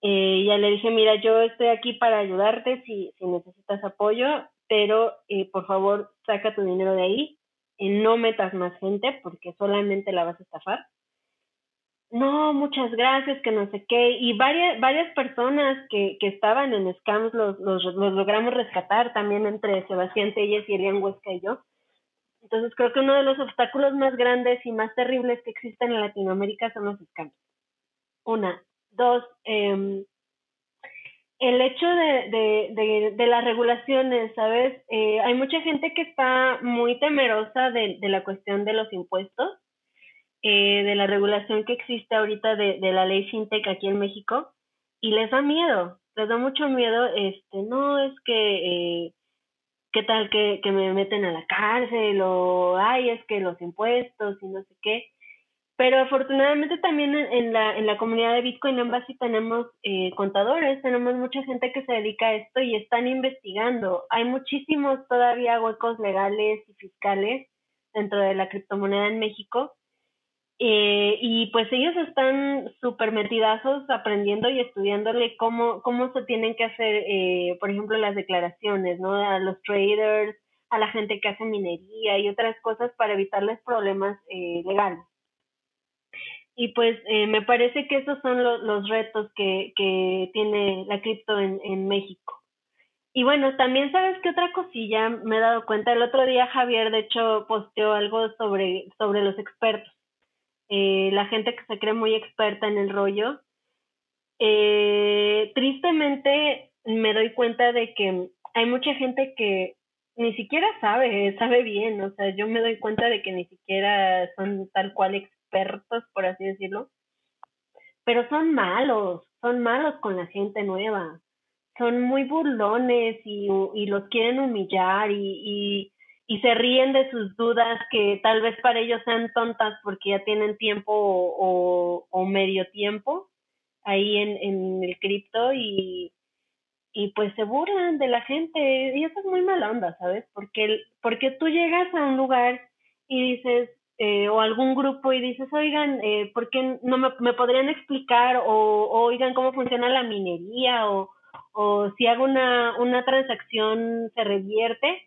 Eh, ya le dije, mira, yo estoy aquí para ayudarte si, si necesitas apoyo, pero eh, por favor saca tu dinero de ahí no metas más gente porque solamente la vas a estafar. No, muchas gracias, que no sé qué. Y varias, varias personas que, que estaban en scams los, los, logramos rescatar también entre Sebastián Telles y Elian Huesca y yo. Entonces creo que uno de los obstáculos más grandes y más terribles que existen en Latinoamérica son los scams. Una. Dos, eh, el hecho de, de, las regulaciones, ¿sabes? Eh, hay mucha gente que está muy temerosa de, la cuestión de los impuestos, eh, de la regulación que existe ahorita de, la ley FinTech aquí en México, y les da miedo, les da mucho miedo, este, no, es que, eh, ¿qué tal que, que me meten a la cárcel? O, ay, es que los impuestos y no sé qué. Pero afortunadamente también en la, en la comunidad de Bitcoin en base tenemos eh, contadores, tenemos mucha gente que se dedica a esto y están investigando. Hay muchísimos todavía huecos legales y fiscales dentro de la criptomoneda en México. Eh, y pues ellos están súper metidazos aprendiendo y estudiándole cómo, cómo se tienen que hacer, eh, por ejemplo, las declaraciones, ¿no? A los traders, a la gente que hace minería y otras cosas para evitarles problemas legales y pues eh, me parece que esos son los retos que, que tiene la cripto en, en México. Y bueno, también sabes que otra cosilla me he dado cuenta, el otro día Javier de hecho posteó algo sobre, sobre los expertos, eh, la gente que se cree muy experta en el rollo. Eh, tristemente me doy cuenta de que hay mucha gente que ni siquiera sabe, sabe bien, o sea, yo me doy cuenta de que ni siquiera son tal cual expertos expertos, por así decirlo. pero son malos, son malos con la gente nueva, son muy burlones y, los quieren humillar y, se ríen de sus dudas que tal vez para ellos sean tontas porque ya tienen tiempo o, medio tiempo ahí en, el cripto y, y pues se burlan de la gente y eso es muy mala onda, ¿sabes? Porque, porque tú llegas a un lugar y dices, eh, o algún grupo y dices, oigan, eh, ¿por qué no me, podrían explicar o, oigan cómo funciona la minería o, o si hago una, una transacción se revierte?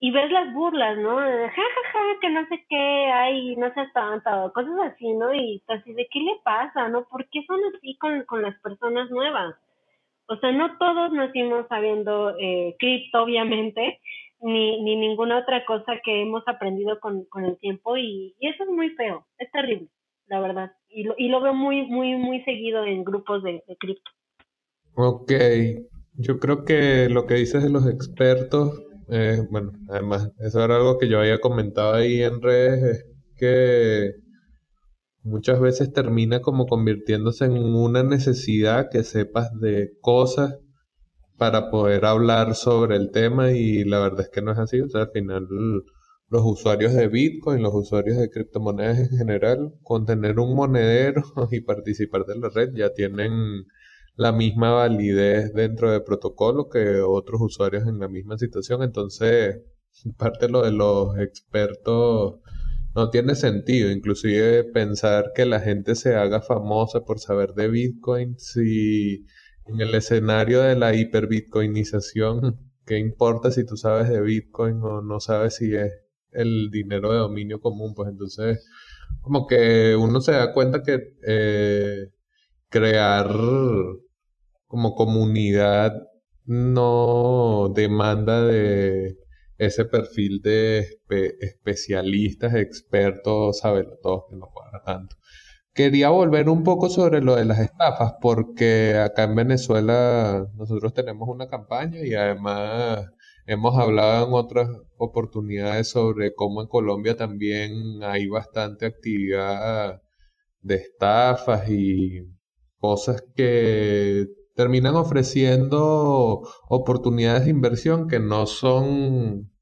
Y ves las burlas, ¿no? Ja, ja, ja, que no sé qué hay, no sé tanto, cosas así, ¿no? Y así de, ¿qué le pasa, no? ¿Por qué son así con, con las personas nuevas? O sea, no todos nacimos sabiendo eh, cripto, obviamente, ni, ni ninguna otra cosa que hemos aprendido con, con el tiempo y, eso es muy feo, es terrible, la verdad. Y lo, y lo veo muy, muy, muy seguido en grupos de, de cripto. Ok, yo creo que lo que dices de los expertos, eh, bueno, además, eso era algo que yo había comentado ahí en redes, es que muchas veces termina como convirtiéndose en una necesidad que sepas de cosas para poder hablar sobre el tema y la verdad es que no es así. O sea, al final los usuarios de Bitcoin, los usuarios de criptomonedas en general, con tener un monedero y participar de la red ya tienen la misma validez dentro del protocolo que otros usuarios en la misma situación. Entonces, parte lo de los expertos no tiene sentido, inclusive pensar que la gente se haga famosa por saber de Bitcoin si en el escenario de la hiperbitcoinización, ¿qué importa si tú sabes de Bitcoin o no sabes si es el dinero de dominio común? Pues entonces, como que uno se da cuenta que eh, crear como comunidad no demanda de ese perfil de especialistas, expertos, saberlo todo, que no cuadra tanto. Quería volver un poco sobre lo de las estafas, porque acá en Venezuela nosotros tenemos una campaña y además hemos hablado en otras oportunidades sobre cómo en Colombia también hay bastante actividad de estafas y cosas que terminan ofreciendo oportunidades de inversión que no son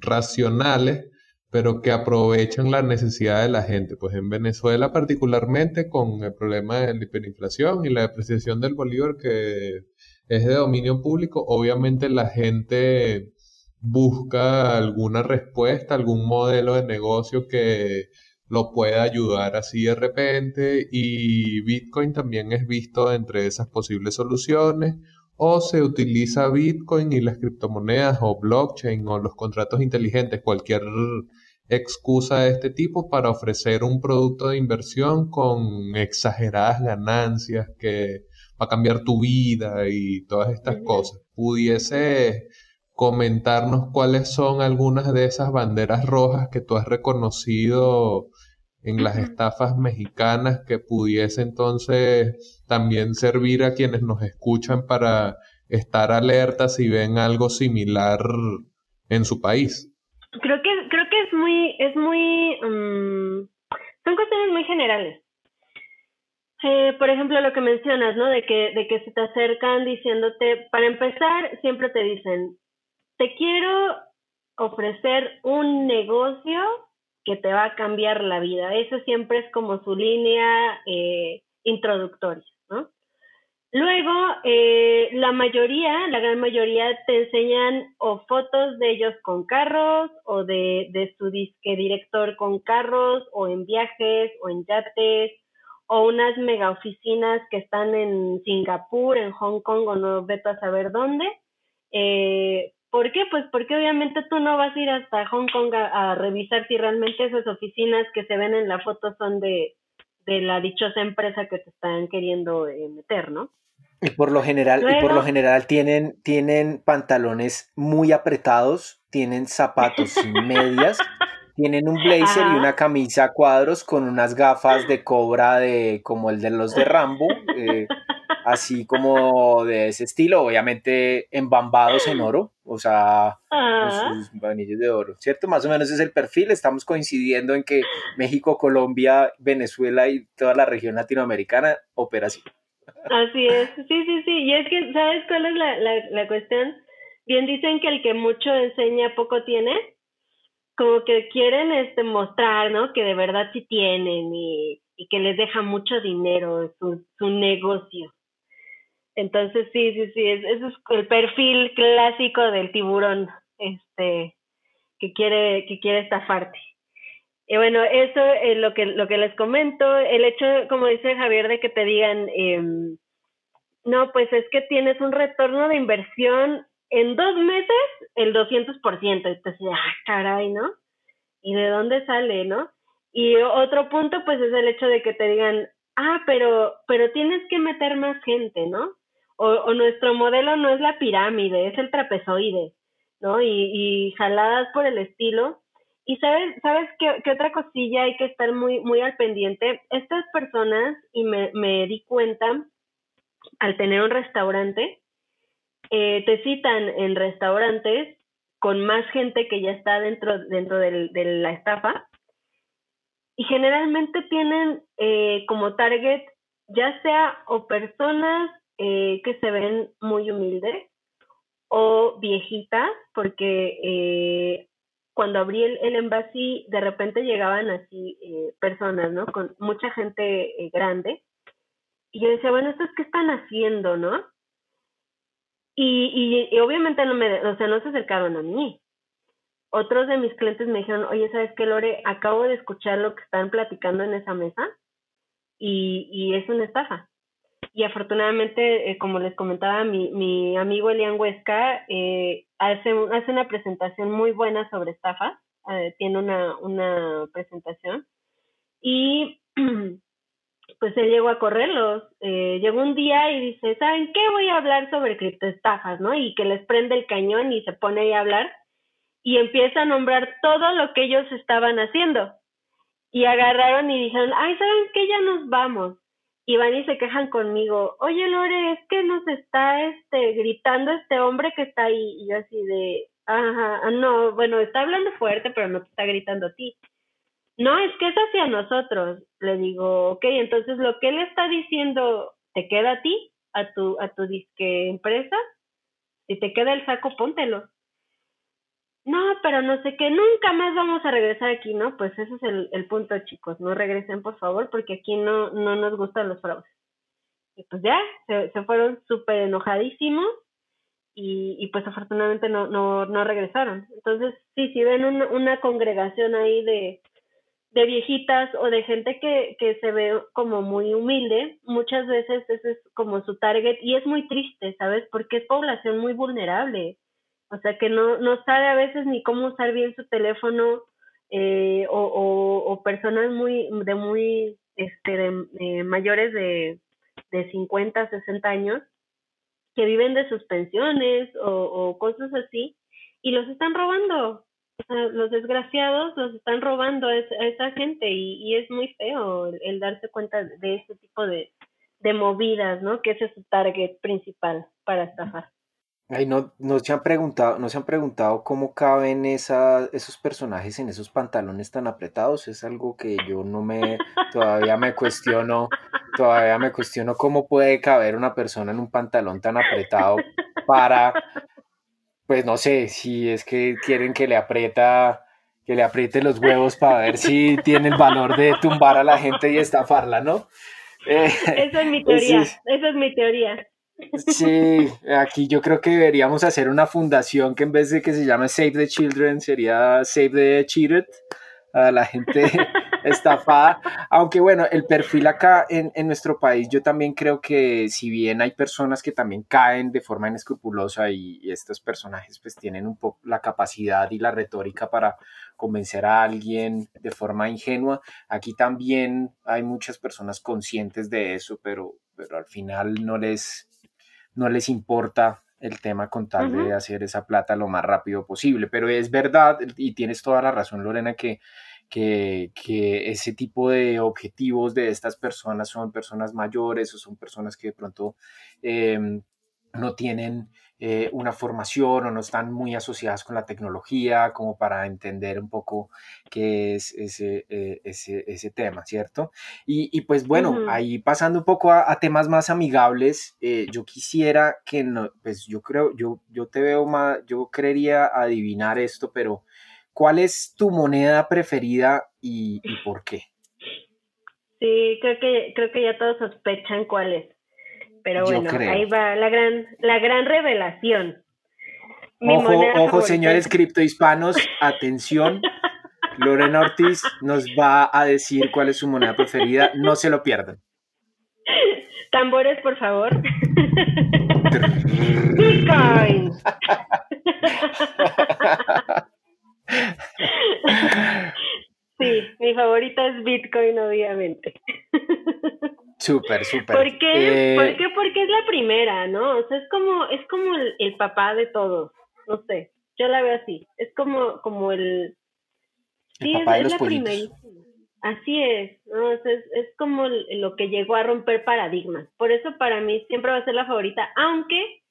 racionales, pero que aprovechan la necesidad de la gente. Pues en Venezuela particularmente con el problema de la hiperinflación y la depreciación del bolívar que es de dominio público, obviamente la gente busca alguna respuesta, algún modelo de negocio que lo puede ayudar así de repente y Bitcoin también es visto entre esas posibles soluciones o se utiliza Bitcoin y las criptomonedas o blockchain o los contratos inteligentes, cualquier excusa de este tipo para ofrecer un producto de inversión con exageradas ganancias que va a cambiar tu vida y todas estas cosas. Pudiese comentarnos cuáles son algunas de esas banderas rojas que tú has reconocido en las estafas mexicanas que pudiese entonces también servir a quienes nos escuchan para estar alertas si ven algo similar en su país. Creo que creo que es muy um, son cuestiones muy generales. Eh, por ejemplo, lo que mencionas, ¿no? De que de que se te acercan diciéndote, para empezar, siempre te dicen, te quiero ofrecer un negocio que te va a cambiar la vida. Eso siempre es como su línea eh, introductoria. Luego, eh, la mayoría, la gran mayoría, te enseñan o fotos de ellos con carros o de, su disque director con carros o en viajes o en yates o unas mega oficinas que están en Singapur, en Hong Kong o no vete a saber dónde, eh, ¿Por qué? Pues porque obviamente tú no vas a ir hasta Hong Kong a, revisar si realmente esas oficinas que se ven en la foto son de, de la dichosa empresa que te están queriendo eh, meter, ¿no? Y por lo general, y por lo general tienen, tienen pantalones muy apretados, tienen zapatos sin medias, tienen un blazer y una camisa a cuadros con unas gafas de cobra de como el de los de Rambo, eh, así como de ese estilo, obviamente embambados en oro o sea, Ah, sus anillos de oro, ¿cierto? Más o menos es el perfil, estamos coincidiendo en que México, Colombia, Venezuela y toda la región latinoamericana opera así. Así es. Sí, sí, sí. Y es que, ¿sabes cuál es la, la, la cuestión? Bien dicen que el que mucho enseña poco tiene. Como que quieren este mostrar, ¿no? Que de verdad sí tienen y, que les deja mucho dinero su, su negocio. Entonces, sí, sí, sí, es- ese es el perfil clásico del tiburón, este, que quiere, que quiere estafarte. Y bueno, eso es lo que, lo que les comento, el hecho, como dice Javier, de que te digan, em, no, pues es que tienes un retorno de inversión en dos meses, el 200%, y te dices, ah, caray, ¿no? ¿Y de dónde sale, no? Y otro punto, pues, es el hecho de que te digan, ah, pero, pero tienes que meter más gente, ¿no? O, o nuestro modelo no es la pirámide, es el trapezoide, ¿no? Y, y jaladas por el estilo. Y sabes, sabes qué, otra cosilla hay que estar muy, muy al pendiente. Estas personas, y me, me di cuenta al tener un restaurante, eh, te citan en restaurantes con más gente que ya está dentro, dentro de la estafa y generalmente tienen eh, como target ya sea o personas eh, que se ven muy humildes o viejitas, porque eh, cuando abrí el, el envase de repente llegaban así eh, personas, ¿no? Con mucha gente eh, grande. Y yo decía, bueno, ¿estos qué están haciendo, no? Y, y, obviamente no me, o sea, no se acercaron a mí. Otros de mis clientes me dijeron, oye, ¿sabes qué, Lore? Acabo de escuchar lo que están platicando en esa mesa y es una estafa. Y afortunadamente, eh, como les comentaba, mi, mi amigo Elian Huesca eh, hace, hace una presentación muy buena sobre estafas, eh, tiene una, una presentación y pues él llegó a correrlos. Eh, llegó un día y dice, ¿saben qué? Voy a hablar sobre criptoestafas, ¿no? Y que les prende el cañón y se pone ahí a hablar y empieza a nombrar todo lo que ellos estaban haciendo. Y agarraron y dijeron, ay, ¿saben qué? Ya nos vamos. Y van y se quejan conmigo, oye Lore, es que nos está este gritando este hombre que está ahí. Y yo así de, ajá, no, bueno, está hablando fuerte, pero no te está gritando a ti. No, es que es hacia nosotros. Le digo, ok, entonces lo que él está diciendo, ¿te queda a ti? ¿A tu, a tu disque empresa? Si te queda el saco, póntelo. No, pero no sé qué, nunca más vamos a regresar aquí, ¿no? Pues ese es el, el punto, chicos. No regresen, por favor, porque aquí no, no nos gustan los fraudes. Y pues ya, se, se fueron súper enojadísimos y, y pues afortunadamente no, no, no regresaron. Entonces, sí, si ven un, una congregación ahí de, de viejitas o de gente que, que se ve como muy humilde, muchas veces ese es como su target y es muy triste, ¿sabes? Porque es población muy vulnerable, o sea que no, no sabe a veces ni cómo usar bien su teléfono eh, o, o, personas muy de muy este de, de mayores de, de 50, 60 años que viven de sus pensiones o, cosas así y los están robando o sea, los desgraciados los están robando a esa, gente y, y, es muy feo el, darse cuenta de ese tipo de, de movidas, ¿no? Que ese es su target principal para estafar. Ay, no, no se han preguntado, no se han preguntado cómo caben esa, esos personajes en esos pantalones tan apretados. Es algo que yo no me, todavía me cuestiono, todavía me cuestiono cómo puede caber una persona en un pantalón tan apretado para, pues no sé, si es que quieren que le aprieta, que le apriete los huevos para ver si tiene el valor de tumbar a la gente y estafarla, ¿no? Eh, esa es mi teoría, es, esa es mi teoría. Sí, aquí yo creo que deberíamos hacer una fundación que en vez de que se llame Save the Children sería Save the Cheated a la gente estafada. Aunque bueno, el perfil acá en, en, nuestro país, yo también creo que si bien hay personas que también caen de forma inescrupulosa y, y estos personajes pues tienen un poco la capacidad y la retórica para convencer a alguien de forma ingenua, aquí también hay muchas personas conscientes de eso, pero, pero al final no les no les importa el tema con tal uh -huh. de hacer esa plata lo más rápido posible. Pero es verdad, y tienes toda la razón, Lorena, que, que, que, ese tipo de objetivos de estas personas son personas mayores o son personas que de pronto eh, no tienen eh, una formación o no están muy asociadas con la tecnología como para entender un poco qué es ese, eh, ese, ese, tema, ¿cierto? Y, pues bueno, ahí pasando un poco a, temas más amigables, eh, yo quisiera que, no, pues yo creo, yo, yo te veo más, yo creería adivinar esto, pero ¿cuál es tu moneda preferida y, y por qué? Sí, creo que, creo que ya todos sospechan cuál es. Pero bueno, ahí va la gran, la gran revelación. ojo, ojo, señores criptohispanos, atención. Lorena Ortiz nos va a decir cuál es su moneda preferida. No se lo pierdan. Tambores, por favor. Bitcoin. sí, mi favorita es Bitcoin, obviamente. Súper, súper. ¿Por qué? Eh, ¿Por qué? Porque es la primera, ¿no? O sea, es como, es como el, papá de todos. No sé, yo la veo así. Es como, como el... Sí, es, la primera. Así es, ¿no? es, es, como lo que llegó a romper paradigmas. Por eso para mí siempre va a ser la favorita, aunque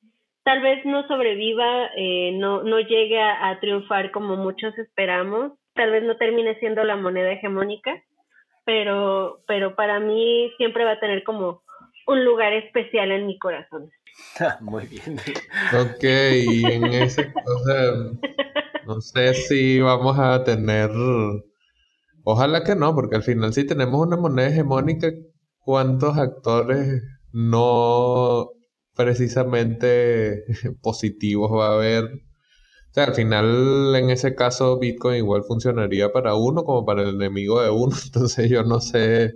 tal vez no sobreviva, eh, no, no llegue a triunfar como muchos esperamos, tal vez no termine siendo la moneda hegemónica, pero, pero para mí siempre va a tener como un lugar especial en mi corazón. Muy bien. Ok, y en ese, o sea, no sé si vamos a tener, ojalá que no, porque al final si tenemos una moneda hegemónica, ¿cuántos actores no precisamente positivos va a haber o sea, al final, en ese caso, Bitcoin igual funcionaría para uno como para el enemigo de uno. Entonces yo no sé,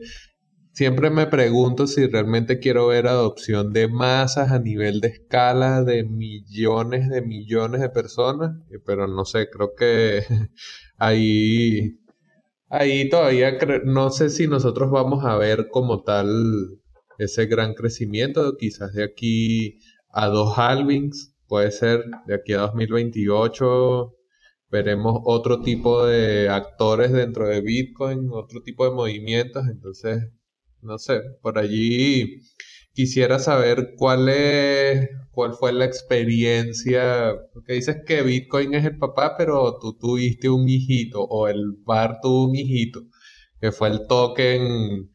siempre me pregunto si realmente quiero ver adopción de masas a nivel de escala de millones de millones de personas, eh, pero no sé, creo que ahí, ahí todavía no sé si nosotros vamos a ver como tal ese gran crecimiento, quizás de aquí a dos halvings puede ser de aquí a 2028 veremos otro tipo de actores dentro de Bitcoin, otro tipo de movimientos, entonces, no sé, por allí quisiera saber cuál es, cuál fue la experiencia, porque dices que Bitcoin es el papá, pero tú tuviste un hijito, o el bar tuvo un hijito, que fue el token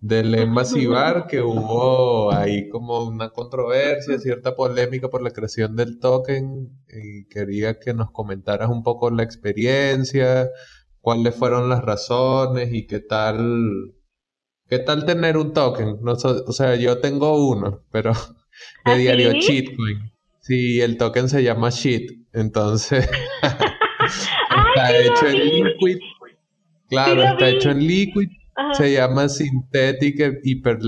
del Bar que hubo ahí como una controversia, cierta polémica por la creación del token y quería que nos comentaras un poco la experiencia, cuáles fueron las razones y qué tal qué tal tener un token. No, o sea, yo tengo uno, pero de ¿Ah, diario Cheatcoin. Sí, el token se llama Shit, entonces está hecho en Liquid. Claro, está hecho en Liquid se llama Synthetic Hyper,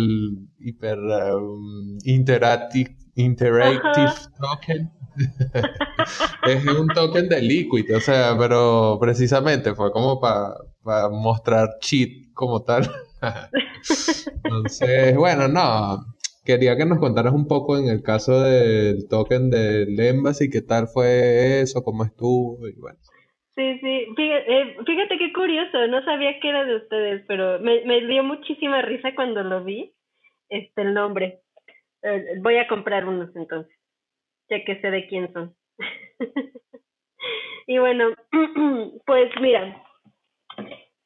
hyper um, Interactive, interactive Token. es un token de Liquid, o sea, pero precisamente fue como para mostrar cheat como tal. Entonces, bueno, no. Quería que nos contaras un poco en el caso del token del Embassy, qué tal fue eso, cómo estuvo y bueno. Sí, sí, eh, fíjate, qué curioso, no sabía que era de ustedes, pero me, me dio muchísima risa cuando lo vi, este, el nombre. Eh, voy a comprar unos entonces, ya que sé de quién son. y bueno, pues mira,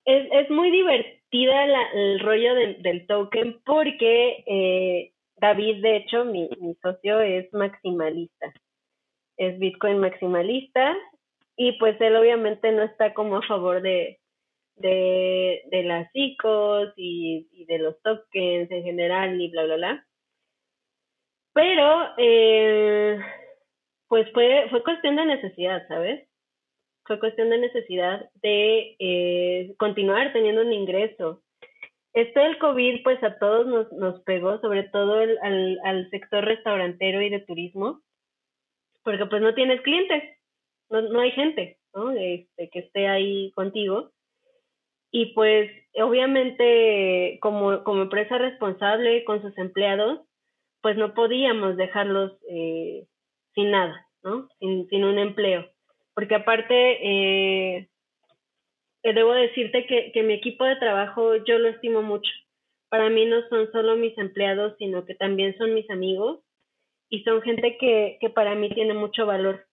es, es muy divertida la, el rollo del token porque eh, David, de hecho, mi, mi socio es maximalista. Es Bitcoin maximalista y pues él obviamente no está como a favor de, de, de las ICOs y, de los tokens en general y bla, bla, bla. Pero, eh, pues fue, fue cuestión de necesidad, ¿sabes? Fue cuestión de necesidad de eh, continuar teniendo un ingreso. Esto del COVID, pues a todos nos, nos pegó, sobre todo el, al, al sector restaurantero y de turismo, porque pues no tienes clientes no, no hay gente, ¿no? Este, que esté ahí contigo. Y pues obviamente como, como empresa responsable con sus empleados, pues no podíamos dejarlos eh, sin nada, ¿no? Sin, sin un empleo. Porque aparte, eh, debo decirte que, que mi equipo de trabajo yo lo estimo mucho. Para mí no son solo mis empleados, sino que también son mis amigos y son gente que, que para mí tiene mucho valor,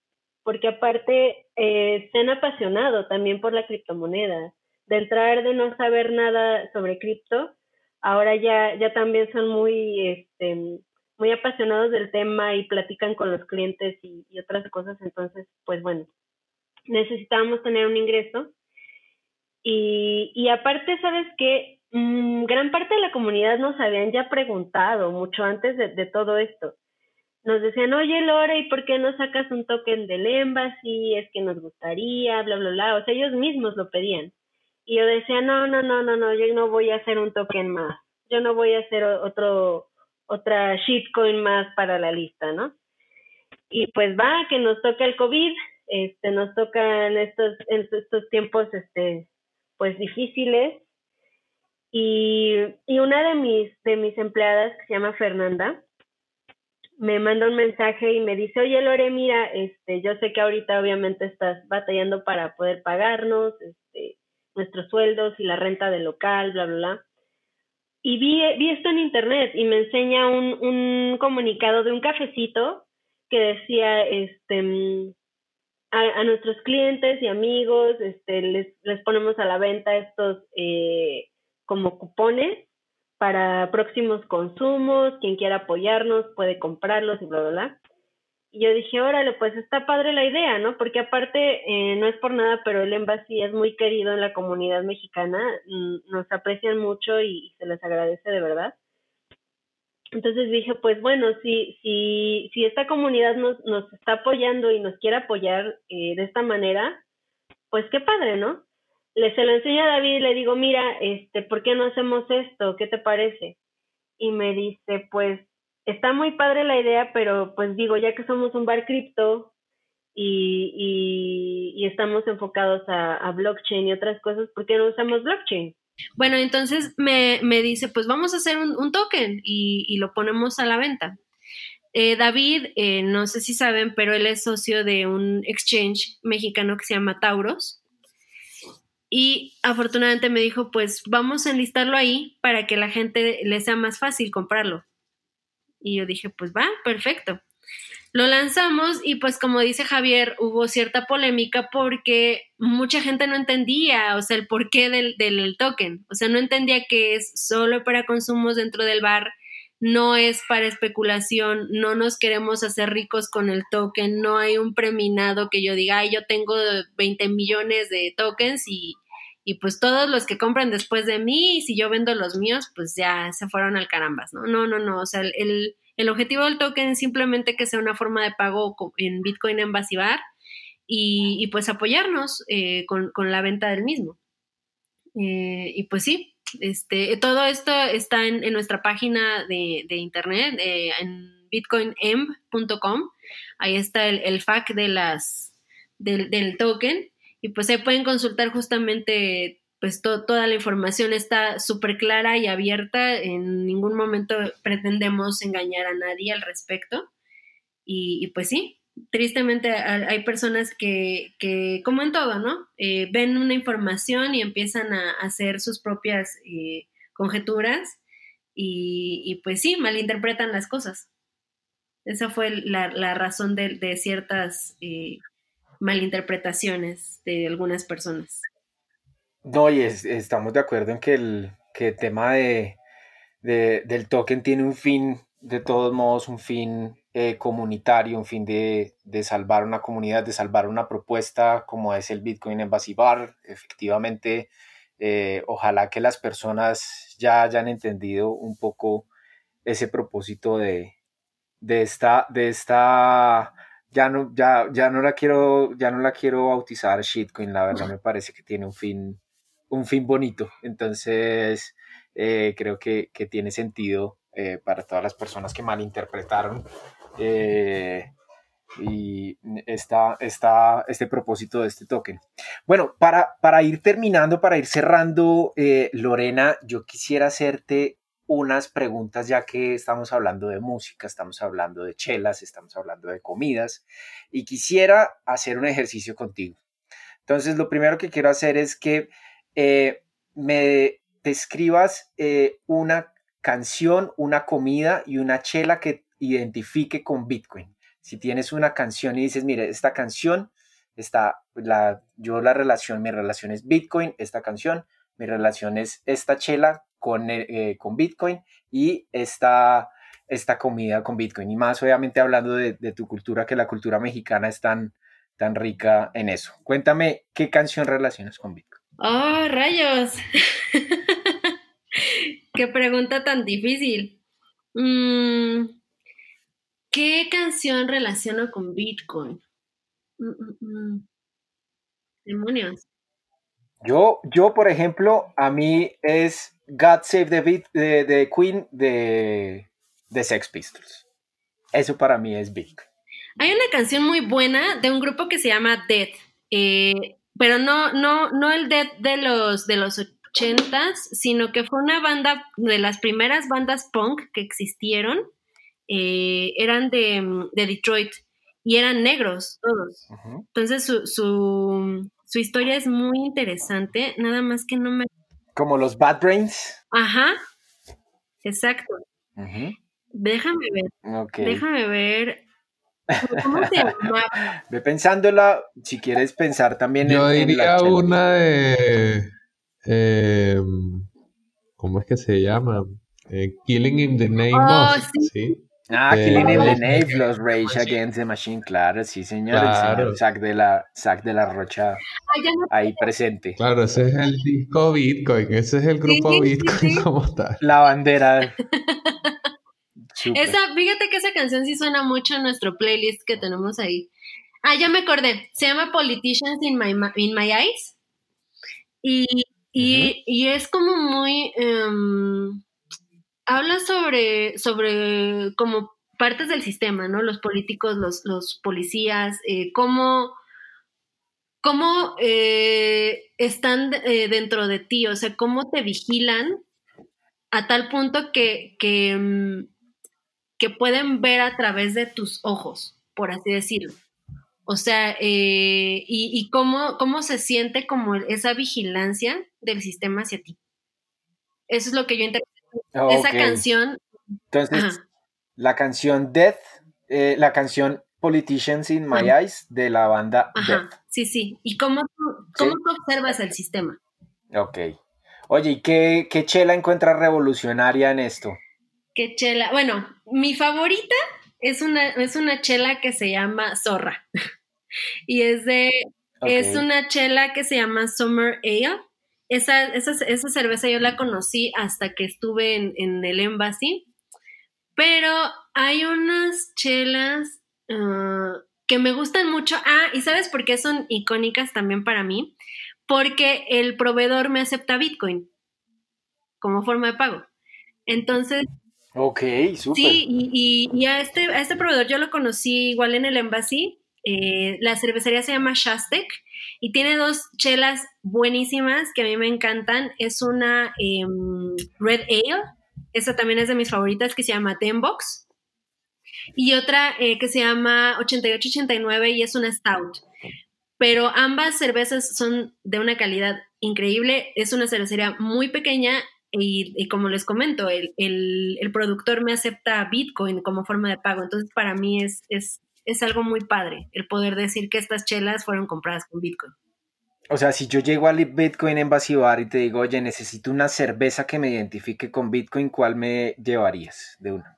porque aparte eh, se han apasionado también por la criptomoneda. De entrar de no saber nada sobre cripto, ahora ya, ya también son muy, este, muy apasionados del tema y platican con los clientes y, otras cosas. Entonces, pues bueno, necesitábamos tener un ingreso. Y, y aparte, ¿sabes qué? Mm, gran parte de la comunidad nos habían ya preguntado mucho antes de, de todo esto nos decían, oye Lore, ¿y por qué no sacas un token del embassy? Es que nos gustaría, bla, bla, bla. O sea, ellos mismos lo pedían. Y yo decía, no, no, no, no, no, yo no voy a hacer un token más. Yo no voy a hacer otro, otra shitcoin más para la lista, ¿no? Y pues va, que nos toca el COVID, este, nos tocan estos, estos tiempos, este, pues difíciles. Y, y una de mis, de mis empleadas, que se llama Fernanda, me manda un mensaje y me dice, oye Lore, mira, este, yo sé que ahorita obviamente estás batallando para poder pagarnos, este, nuestros sueldos y la renta del local, bla, bla, bla. Y vi, vi esto en internet y me enseña un, un comunicado de un cafecito que decía, este, a, a nuestros clientes y amigos, este, les, les ponemos a la venta estos eh, como cupones para próximos consumos, quien quiera apoyarnos puede comprarlos y bla, bla, bla. Y yo dije, órale, pues está padre la idea, ¿no? Porque aparte, eh, no es por nada, pero el Embassy es muy querido en la comunidad mexicana, mm, nos aprecian mucho y, se les agradece de verdad. Entonces dije, pues bueno, si, si, si esta comunidad nos, nos está apoyando y nos quiere apoyar eh, de esta manera, pues qué padre, ¿no? Le se lo enseño a David y le digo, mira, este, ¿por qué no hacemos esto? ¿Qué te parece? Y me dice, pues, está muy padre la idea, pero pues digo, ya que somos un bar cripto y, y, estamos enfocados a, blockchain y otras cosas, ¿por qué no usamos blockchain? Bueno, entonces me, me dice, pues vamos a hacer un, un token y, y, lo ponemos a la venta. Eh, David, eh, no sé si saben, pero él es socio de un exchange mexicano que se llama Tauros. Y afortunadamente me dijo, pues vamos a enlistarlo ahí para que la gente le sea más fácil comprarlo. Y yo dije, pues va, perfecto. Lo lanzamos y pues como dice Javier, hubo cierta polémica porque mucha gente no entendía, o sea, el porqué del, del token. O sea, no entendía que es solo para consumos dentro del bar, no es para especulación, no nos queremos hacer ricos con el token, no hay un preminado que yo diga, Ay, yo tengo 20 millones de tokens y, y pues todos los que compran después de mí, si yo vendo los míos, pues ya se fueron al carambas, ¿no? No, no, no, o sea, el, el objetivo del token es simplemente que sea una forma de pago en Bitcoin en Basibar y, y pues apoyarnos eh, con, con, la venta del mismo. Eh, y pues sí, este, todo esto está en, en nuestra página de, de internet, eh, en bitcoinemb.com, ahí está el, el FAQ de las, del, del token y pues se pueden consultar justamente pues toda la información está súper clara y abierta, en ningún momento pretendemos engañar a nadie al respecto y, pues sí, tristemente hay personas que, que como en todo, ¿no? Eh, ven una información y empiezan a hacer sus propias eh, conjeturas y, pues sí, malinterpretan las cosas. Esa fue la, razón de, de ciertas eh, malinterpretaciones de algunas personas. No, y estamos de acuerdo en que el, que el tema de, del token tiene un fin, de todos modos, un fin eh, comunitario, un fin de, salvar una comunidad, de salvar una propuesta como es el Bitcoin en Bar. Efectivamente, eh, ojalá que las personas ya hayan entendido un poco ese propósito de, de esta, de esta ya no, ya, ya no la quiero, ya no la quiero bautizar shitcoin, la verdad me parece que tiene un fin, un fin bonito. Entonces, eh, creo que, tiene sentido eh, para todas las personas que malinterpretaron eh, y esta, esta, este propósito de este token. Bueno, para, para ir terminando, para ir cerrando, Lorena, yo quisiera hacerte unas preguntas ya que estamos hablando de música, estamos hablando de chelas, estamos hablando de comidas y quisiera hacer un ejercicio contigo. Entonces, lo primero que quiero hacer es que eh, me describas eh, una canción, una comida y una chela que identifique con Bitcoin. Si tienes una canción y dices, mire, esta canción está, la, yo la relación, mi relación es Bitcoin, esta canción, mi relación es esta chela con, eh, con Bitcoin y esta, esta comida con Bitcoin. Y más obviamente hablando de, de, tu cultura, que la cultura mexicana es tan, tan rica en eso. Cuéntame, ¿qué canción relacionas con Bitcoin? ¡Oh, rayos! ¡Qué pregunta tan difícil! Mm, ¿Qué canción relaciono con Bitcoin? Mm, mm, Demonios. Yo, yo, por ejemplo, a mí es God Save the, Beat, de, Queen de, de Sex Pistols. Eso para mí es Bitcoin. Hay una canción muy buena de un grupo que se llama Dead, eh, pero no, no, no el Dead de los de los ochentas, sino que fue una banda de las primeras bandas punk que existieron. Eh, eran de, de, Detroit y eran negros todos. Entonces su, su, su historia es muy interesante, nada más que no me... Como los Bad Brains. Ajá, exacto. Déjame ver. Déjame ver. ¿Cómo se llama? Ve pensándola, si quieres pensar también Yo diría una de... Eh, ¿Cómo es que se llama? Eh, Killing in the Name oh, of... ¿sí? Ah, Killing in the Name, los Rage Against the Machine, claro, sí, señor. Claro. El señor de la, de la Rocha ahí presente. Claro, ese es el disco Bitcoin, ese es el grupo Bitcoin como tal. La bandera. Esa, fíjate que esa canción sí suena mucho en nuestro playlist que tenemos ahí. Ah, ya me acordé. Se llama Politicians in My, in my Eyes. Y, y, y es como muy. Um, habla sobre, sobre como partes del sistema, ¿no? Los políticos, los, los policías, eh, cómo, cómo eh, están eh, dentro de ti, o sea, cómo te vigilan a tal punto que, que, mm, que pueden ver a través de tus ojos, por así decirlo. O sea, y, y cómo, cómo se siente como esa vigilancia del sistema hacia ti. Eso es lo que yo interpreto esa canción. Entonces, la canción Death, eh, la canción Politicians in My Eyes de la banda Death. Sí, sí. ¿Y cómo, tú, cómo observas el sistema? Ok. Oye, ¿y qué, qué chela encuentras revolucionaria en esto? ¿Qué chela? Bueno, mi favorita es una, es una chela que se llama Zorra. y es de. Es una chela que se llama Summer Ale esa, esa, cerveza yo la conocí hasta que estuve en, el Embassy, pero hay unas chelas ah, que me gustan mucho. Ah, y ¿sabes por qué son icónicas también para mí? Porque el proveedor me acepta Bitcoin como forma de pago. Entonces, Ok, súper. Sí, y, y, a, este, a este proveedor yo lo conocí igual en el Embassy. Eh, la cervecería se llama Shastek y tiene dos chelas buenísimas que a mí me encantan. Es una em, Red Ale, esa también es de mis favoritas, que se llama Tenbox. Y otra eh, que se llama 8889 y es una Stout. Pero ambas cervezas son de una calidad increíble. Es una cervecería muy pequeña y, como les comento, el, el, productor me acepta Bitcoin como forma de pago. Entonces, para mí es, es es algo muy padre el poder decir que estas chelas fueron compradas con Bitcoin. O sea, si yo llego al Bitcoin en Basibar y te digo, oye, necesito una cerveza que me identifique con Bitcoin, ¿cuál me llevarías de una?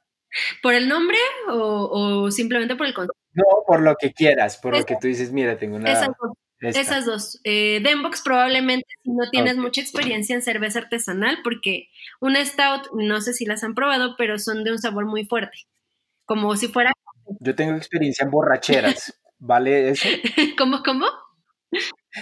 ¿Por el nombre o, simplemente por el concepto? No, por lo que quieras, por lo que tú dices, mira, tengo una... Esas dos. Esas dos. Eh, Denbox probablemente si no tienes mucha experiencia en cerveza artesanal, porque una Stout, no sé si las han probado, pero son de un sabor muy fuerte. Como si fuera yo tengo experiencia en borracheras, ¿vale eso? ¿Cómo, cómo?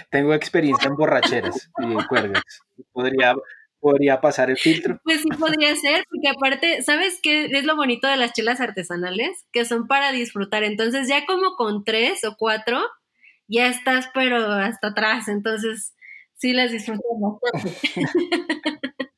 Tengo experiencia en borracheras y en cuerdas. Podría, podría pasar el filtro. Pues sí, podría ser, porque aparte, ¿sabes qué es lo bonito de las chelas artesanales? Que son para disfrutar. Entonces, ya como con tres o cuatro, ya estás, pero hasta atrás. Entonces, sí las disfrutamos.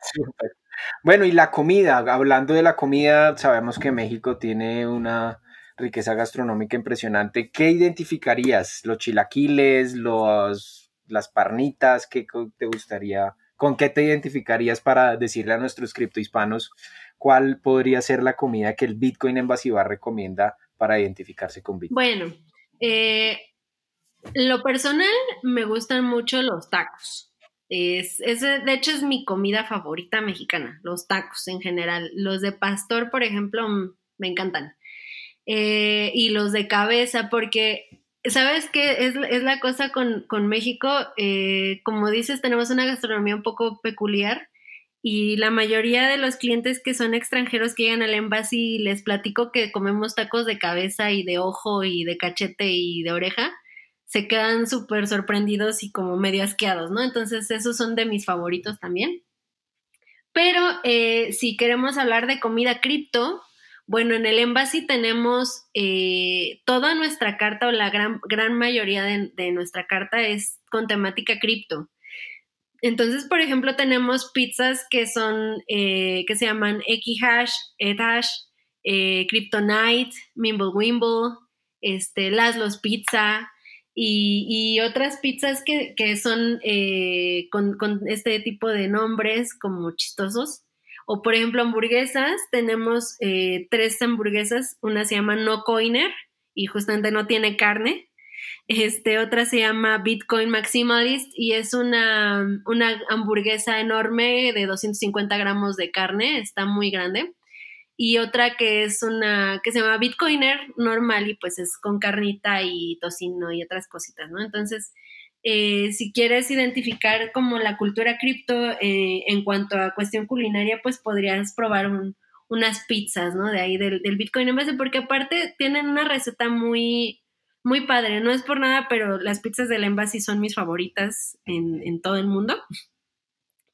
Súper. Bueno, y la comida, hablando de la comida, sabemos que México tiene una riqueza gastronómica impresionante. ¿Qué identificarías? ¿Los chilaquiles, los, las parnitas? ¿Qué te gustaría? ¿Con qué te identificarías para decirle a nuestros criptohispanos ¿cuál podría ser la comida que el Bitcoin Bar recomienda para identificarse con Bitcoin? Bueno, eh, lo personal me gustan mucho los tacos. Es, de hecho, es mi comida favorita mexicana, los tacos en general. Los de pastor, por ejemplo, mm, me encantan. Eh, y los de cabeza, porque, ¿sabes qué? Es, la cosa con, México. Eh, como dices, tenemos una gastronomía un poco peculiar y la mayoría de los clientes que son extranjeros que llegan al embassy les platico que comemos tacos de cabeza y de ojo y de cachete y de oreja se quedan súper sorprendidos y como medio asqueados, ¿no? Entonces esos son de mis favoritos también. Pero eh, si queremos hablar de comida cripto, bueno, en el Embassy tenemos eh, toda nuestra carta o la gran, gran mayoría de, nuestra carta es con temática cripto. Entonces, por ejemplo, tenemos pizzas que son, eh, que se llaman Equihash, Ethash, Kryptonite, Mimblewimble, este, Laszlo's Pizza, y, otras pizzas que, son eh, con, este tipo de nombres como chistosos. O por ejemplo, hamburguesas, tenemos eh, tres hamburguesas, una se llama No Coiner y justamente no tiene carne. Este, otra se llama Bitcoin Maximalist y es una, una hamburguesa enorme de 250 gramos de carne, está muy grande y otra que es una que se llama Bitcoiner normal y pues es con carnita y tocino y otras cositas, ¿no? Entonces, eh, si quieres identificar como la cultura cripto eh, en cuanto a cuestión culinaria, pues podrías probar unas pizzas, ¿no? De ahí del, Bitcoin en de, porque aparte tienen una receta muy, muy padre, no es por nada, pero las pizzas del Embassy son mis favoritas en, en todo el mundo,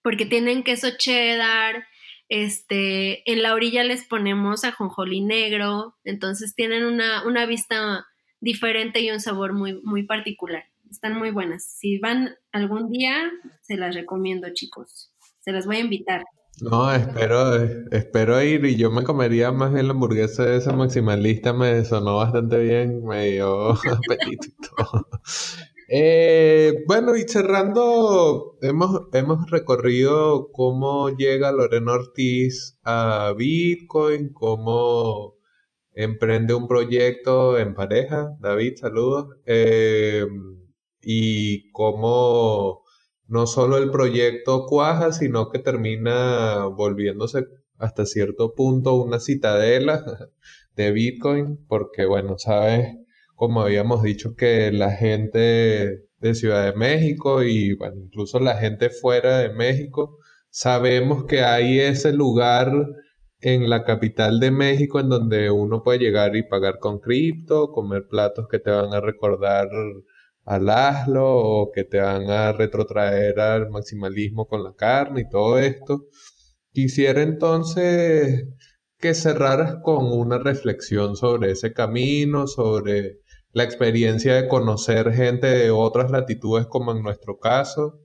porque tienen queso cheddar, este, en la orilla les ponemos ajonjolí negro, entonces tienen una, una vista diferente y un sabor muy, muy particular. Están muy buenas. Si van algún día, se las recomiendo, chicos. Se las voy a invitar. No, espero, espero ir y yo me comería más bien la hamburguesa de esa maximalista, me sonó bastante bien, me dio apetito. Eh, bueno, y cerrando, hemos, hemos recorrido cómo llega Lorena Ortiz a Bitcoin, cómo emprende un proyecto en pareja. David, saludos. Eh, y cómo no solo el proyecto cuaja, sino que termina volviéndose hasta cierto punto una citadela de Bitcoin, porque bueno, sabes como habíamos dicho, que la gente de Ciudad de México y bueno, incluso la gente fuera de México, sabemos que hay ese lugar en la capital de México en donde uno puede llegar y pagar con cripto, comer platos que te van a recordar al aslo o que te van a retrotraer al maximalismo con la carne y todo esto. Quisiera entonces que cerraras con una reflexión sobre ese camino, sobre la experiencia de conocer gente de otras latitudes como en nuestro caso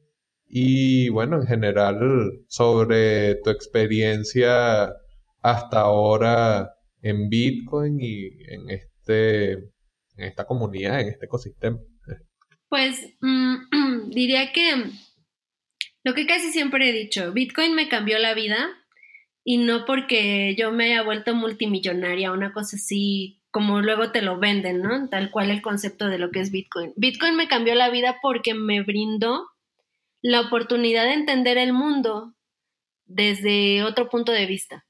y bueno, en general sobre tu experiencia hasta ahora en Bitcoin y en este en esta comunidad, en este ecosistema. Pues mm, diría que lo que casi siempre he dicho, Bitcoin me cambió la vida y no porque yo me haya vuelto multimillonaria, una cosa así como luego te lo venden, ¿no? Tal cual el concepto de lo que es Bitcoin. Bitcoin me cambió la vida porque me brindó la oportunidad de entender el mundo desde otro punto de vista.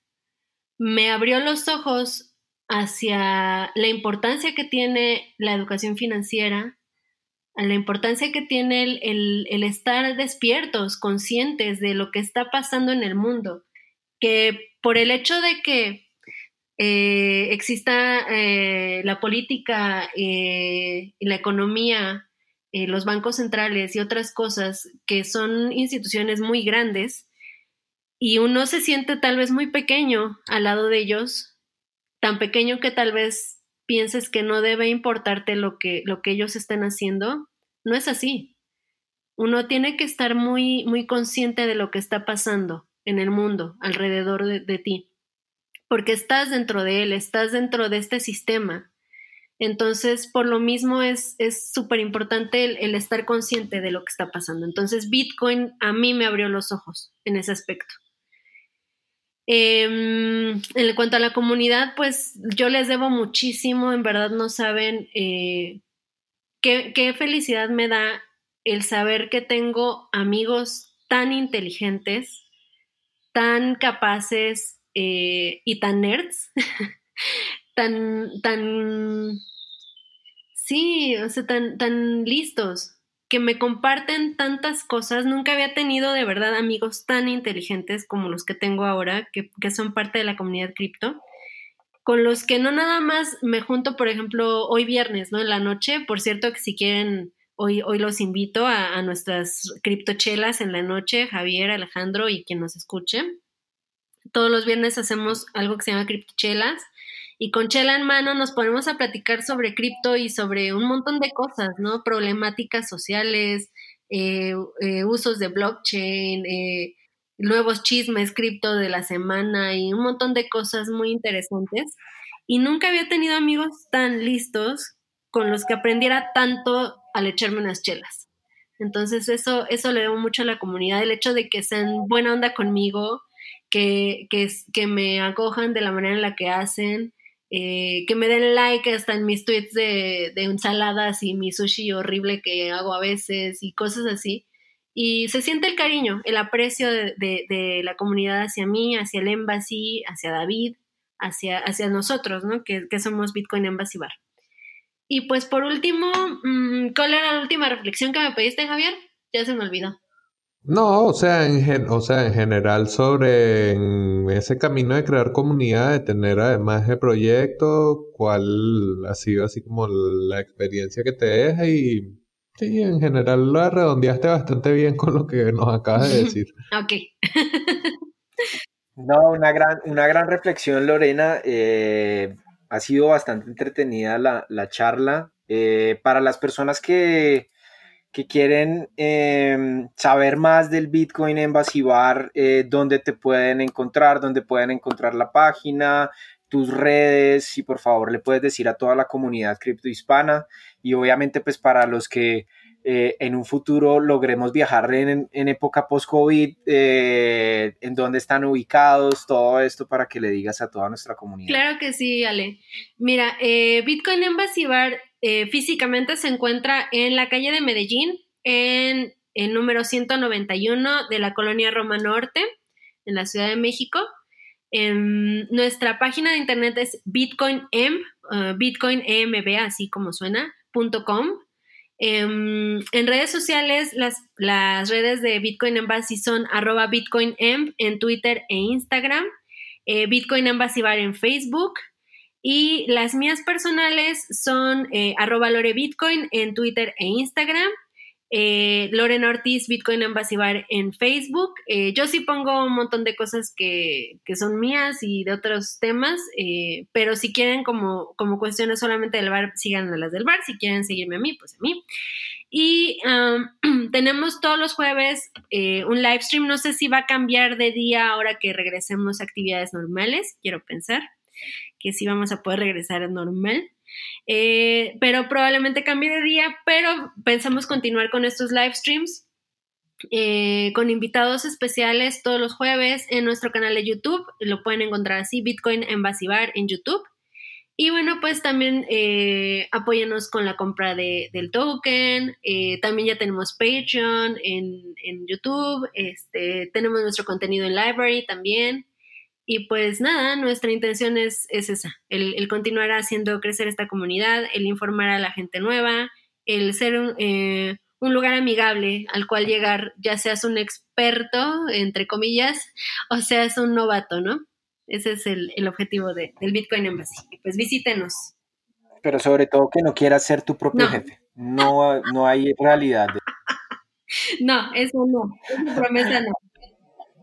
Me abrió los ojos hacia la importancia que tiene la educación financiera, a la importancia que tiene el, el estar despiertos, conscientes de lo que está pasando en el mundo, que por el hecho de que eh, exista eh, la política eh, y la economía, los bancos centrales y otras cosas que son instituciones muy grandes y uno se siente tal vez muy pequeño al lado de ellos, tan pequeño que tal vez pienses que no debe importarte lo que, lo que ellos estén haciendo, no es así. Uno tiene que estar muy, muy consciente de lo que está pasando en el mundo alrededor de ti porque estás dentro de él, estás dentro de este sistema. Entonces, por lo mismo es súper importante el, estar consciente de lo que está pasando. Entonces, Bitcoin a mí me abrió los ojos en ese aspecto. Em, en cuanto a la comunidad, pues yo les debo muchísimo, en verdad no saben eh, qué, qué felicidad me da el saber que tengo amigos tan inteligentes, tan capaces eh, y tan nerds, tan, tan, sí, o sea, tan, tan listos que me comparten tantas cosas. Nunca había tenido de verdad amigos tan inteligentes como los que tengo ahora, que, son parte de la comunidad cripto, con los que no nada más me junto, por ejemplo, hoy viernes, ¿no? En la noche. Por cierto, que si quieren, hoy, hoy los invito a nuestras criptochelas en la noche, Javier, Alejandro y quien nos escuche. Todos los viernes hacemos algo que se llama criptochelas y con chela en mano nos ponemos a platicar sobre cripto y sobre un montón de cosas, ¿no? Problemáticas sociales, eh, eh, usos de blockchain, eh, nuevos chismes cripto de la semana y un montón de cosas muy interesantes. Y nunca había tenido amigos tan listos con los que aprendiera tanto al echarme unas chelas. Entonces eso, eso le debo mucho a la comunidad, el hecho de que sean buena onda conmigo, que, que, que me acojan de la manera en la que hacen, eh, que me den like hasta en mis tweets de, ensaladas y mi sushi horrible que hago a veces y cosas así. Y se siente el cariño, el aprecio de, la comunidad hacia mí, hacia el Embassy, hacia David, hacia, hacia nosotros, ¿no? Que, somos Bitcoin Embassy Bar. Y pues por último, mm, ¿cuál era la última reflexión que me pediste, Javier? Ya se me olvidó. No, o sea, en, o sea, en general sobre ese camino de crear comunidad, de tener además de proyecto, cuál ha sido así como la experiencia que te deja y sí, en general lo redondeaste bastante bien con lo que nos acabas de decir. ok. no, una gran, una gran reflexión, Lorena. Eh, ha sido bastante entretenida la, charla. Eh, para las personas que que quieren em, saber más del Bitcoin en Basibar, eh, dónde te pueden encontrar, dónde pueden encontrar la página, tus redes, y por favor le puedes decir a toda la comunidad cripto hispana y obviamente pues para los que eh, en un futuro logremos viajar en, época post-COVID, eh, en dónde están ubicados, todo esto para que le digas a toda nuestra comunidad. Claro que sí, Ale. Mira, Bitcoin en Basibar eh, físicamente se encuentra en la calle de Medellín, en el número 191 de la colonia Roma Norte, en la Ciudad de México. En nuestra página de internet es bitcoinem, uh, bitcoinemb, así como suena, .com. Em, en redes sociales, las, las, redes de Bitcoin Embassy son arroba bitcoinem en Twitter e Instagram, eh, Bitcoin Embassy Bar en Facebook, y las mías personales son eh, Bitcoin en Twitter e Instagram. Eh, Lorena Ortiz, Bitcoin Ambasivar en Facebook. Eh, yo sí pongo un montón de cosas que, son mías y de otros temas, eh, pero si quieren como, como cuestiones solamente del bar, sigan las del bar. Si quieren seguirme a mí, pues a mí. Y tenemos todos los jueves un live stream. No sé si va a cambiar de día ahora que regresemos a actividades normales, quiero pensar que sí vamos a poder regresar a normal. Eh, pero probablemente cambie de día, pero pensamos continuar con estos live streams. Eh, con invitados especiales todos los jueves en nuestro canal de YouTube. Lo pueden encontrar así, Bitcoin en Basibar en YouTube. Y bueno, pues también eh, apóyanos con la compra de, del token. Eh, también ya tenemos Patreon en, en, YouTube. Este, tenemos nuestro contenido en Library también. Y pues nada, nuestra intención es, esa, el, continuar haciendo crecer esta comunidad, el informar a la gente nueva, el ser un, eh, lugar amigable al cual llegar, ya seas un experto, entre comillas, o seas un novato, ¿no? Ese es el, objetivo del Bitcoin Embassy. Pues visítenos. Pero sobre todo que no quieras ser tu propio jefe. No, no hay realidad. no, eso no. Esa promesa no.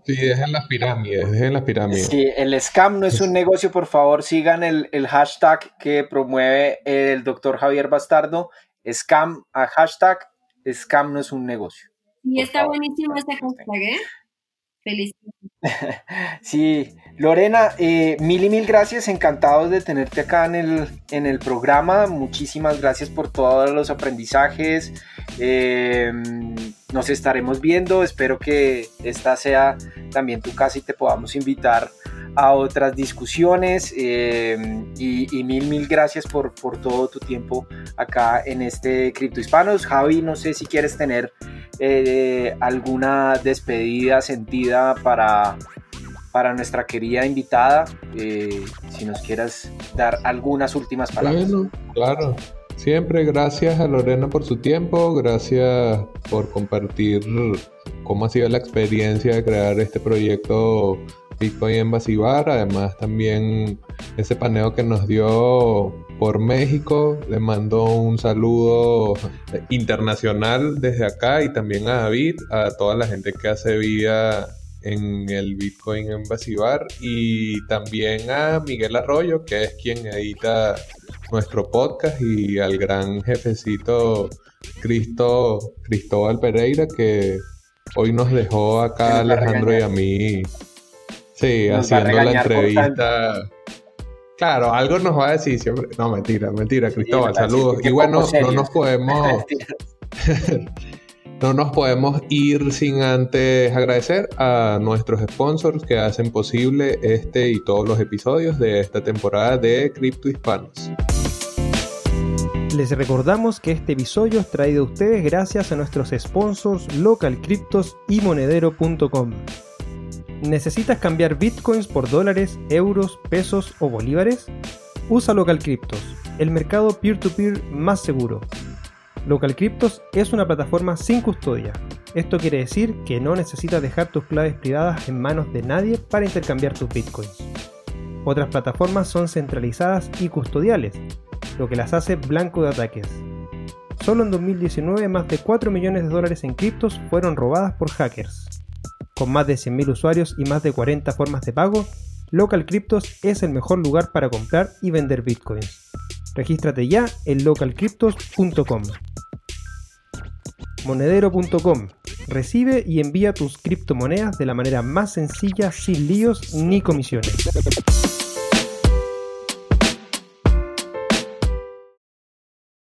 Sí, dejen las pirámides, dejen las pirámides. Sí, el scam no es un negocio, por favor, sigan el, hashtag que promueve el doctor Javier Bastardo, scam a hashtag, scam no es un negocio. Y está buenísimo este hashtag, ¿eh? Feliz. sí, Lorena, eh, mil y mil gracias, encantados de tenerte acá en el, en el programa, muchísimas gracias por todos los aprendizajes. Eh, nos estaremos viendo. Espero que esta sea también tu casa y te podamos invitar a otras discusiones eh, y, mil, mil gracias por, por todo tu tiempo acá en este Cripto Hispanos. Javi, no sé si quieres tener eh, alguna despedida sentida para, para nuestra querida invitada, eh, si nos quieras dar algunas últimas palabras. Claro. Siempre gracias a Lorena por su tiempo, gracias por compartir cómo ha sido la experiencia de crear este proyecto Bitcoin en Basibar, además también ese paneo que nos dio por México, le mando un saludo internacional desde acá y también a David, a toda la gente que hace vida en el Bitcoin en Basibar y también a Miguel Arroyo, que es quien edita nuestro podcast y al gran jefecito Cristo, Cristóbal Pereira, que hoy nos dejó acá Alejandro y a mí Sí, haciendo la entrevista. Claro, algo nos va a decir siempre. No, mentira, mentira, Cristóbal, saludos. Y bueno, no nos podemos. no nos podemos ir sin antes agradecer a nuestros sponsors que hacen posible este y todos los episodios de esta temporada de Cripto Hispanos. Les recordamos que este episodio es traído a ustedes gracias a nuestros sponsors Local y Monedero.com. ¿Necesitas cambiar bitcoins por dólares, euros, pesos o bolívares? Usa Local Cryptos, el mercado peer-to-peer más seguro. Local Cryptos es una plataforma sin custodia. Esto quiere decir que no necesitas dejar tus claves privadas en manos de nadie para intercambiar tus bitcoins. Otras plataformas son centralizadas y custodiales, lo que las hace blanco de ataques. Solo en 2019 más de 4 millones de dólares en criptos fueron robadas por hackers. Con más de 100.000 usuarios y más de 40 formas de pago, Local Cryptos es el mejor lugar para comprar y vender bitcoins. Regístrate ya en localcryptos.com. Monedero.com. Recibe y envía tus criptomonedas de la manera más sencilla sin líos ni comisiones.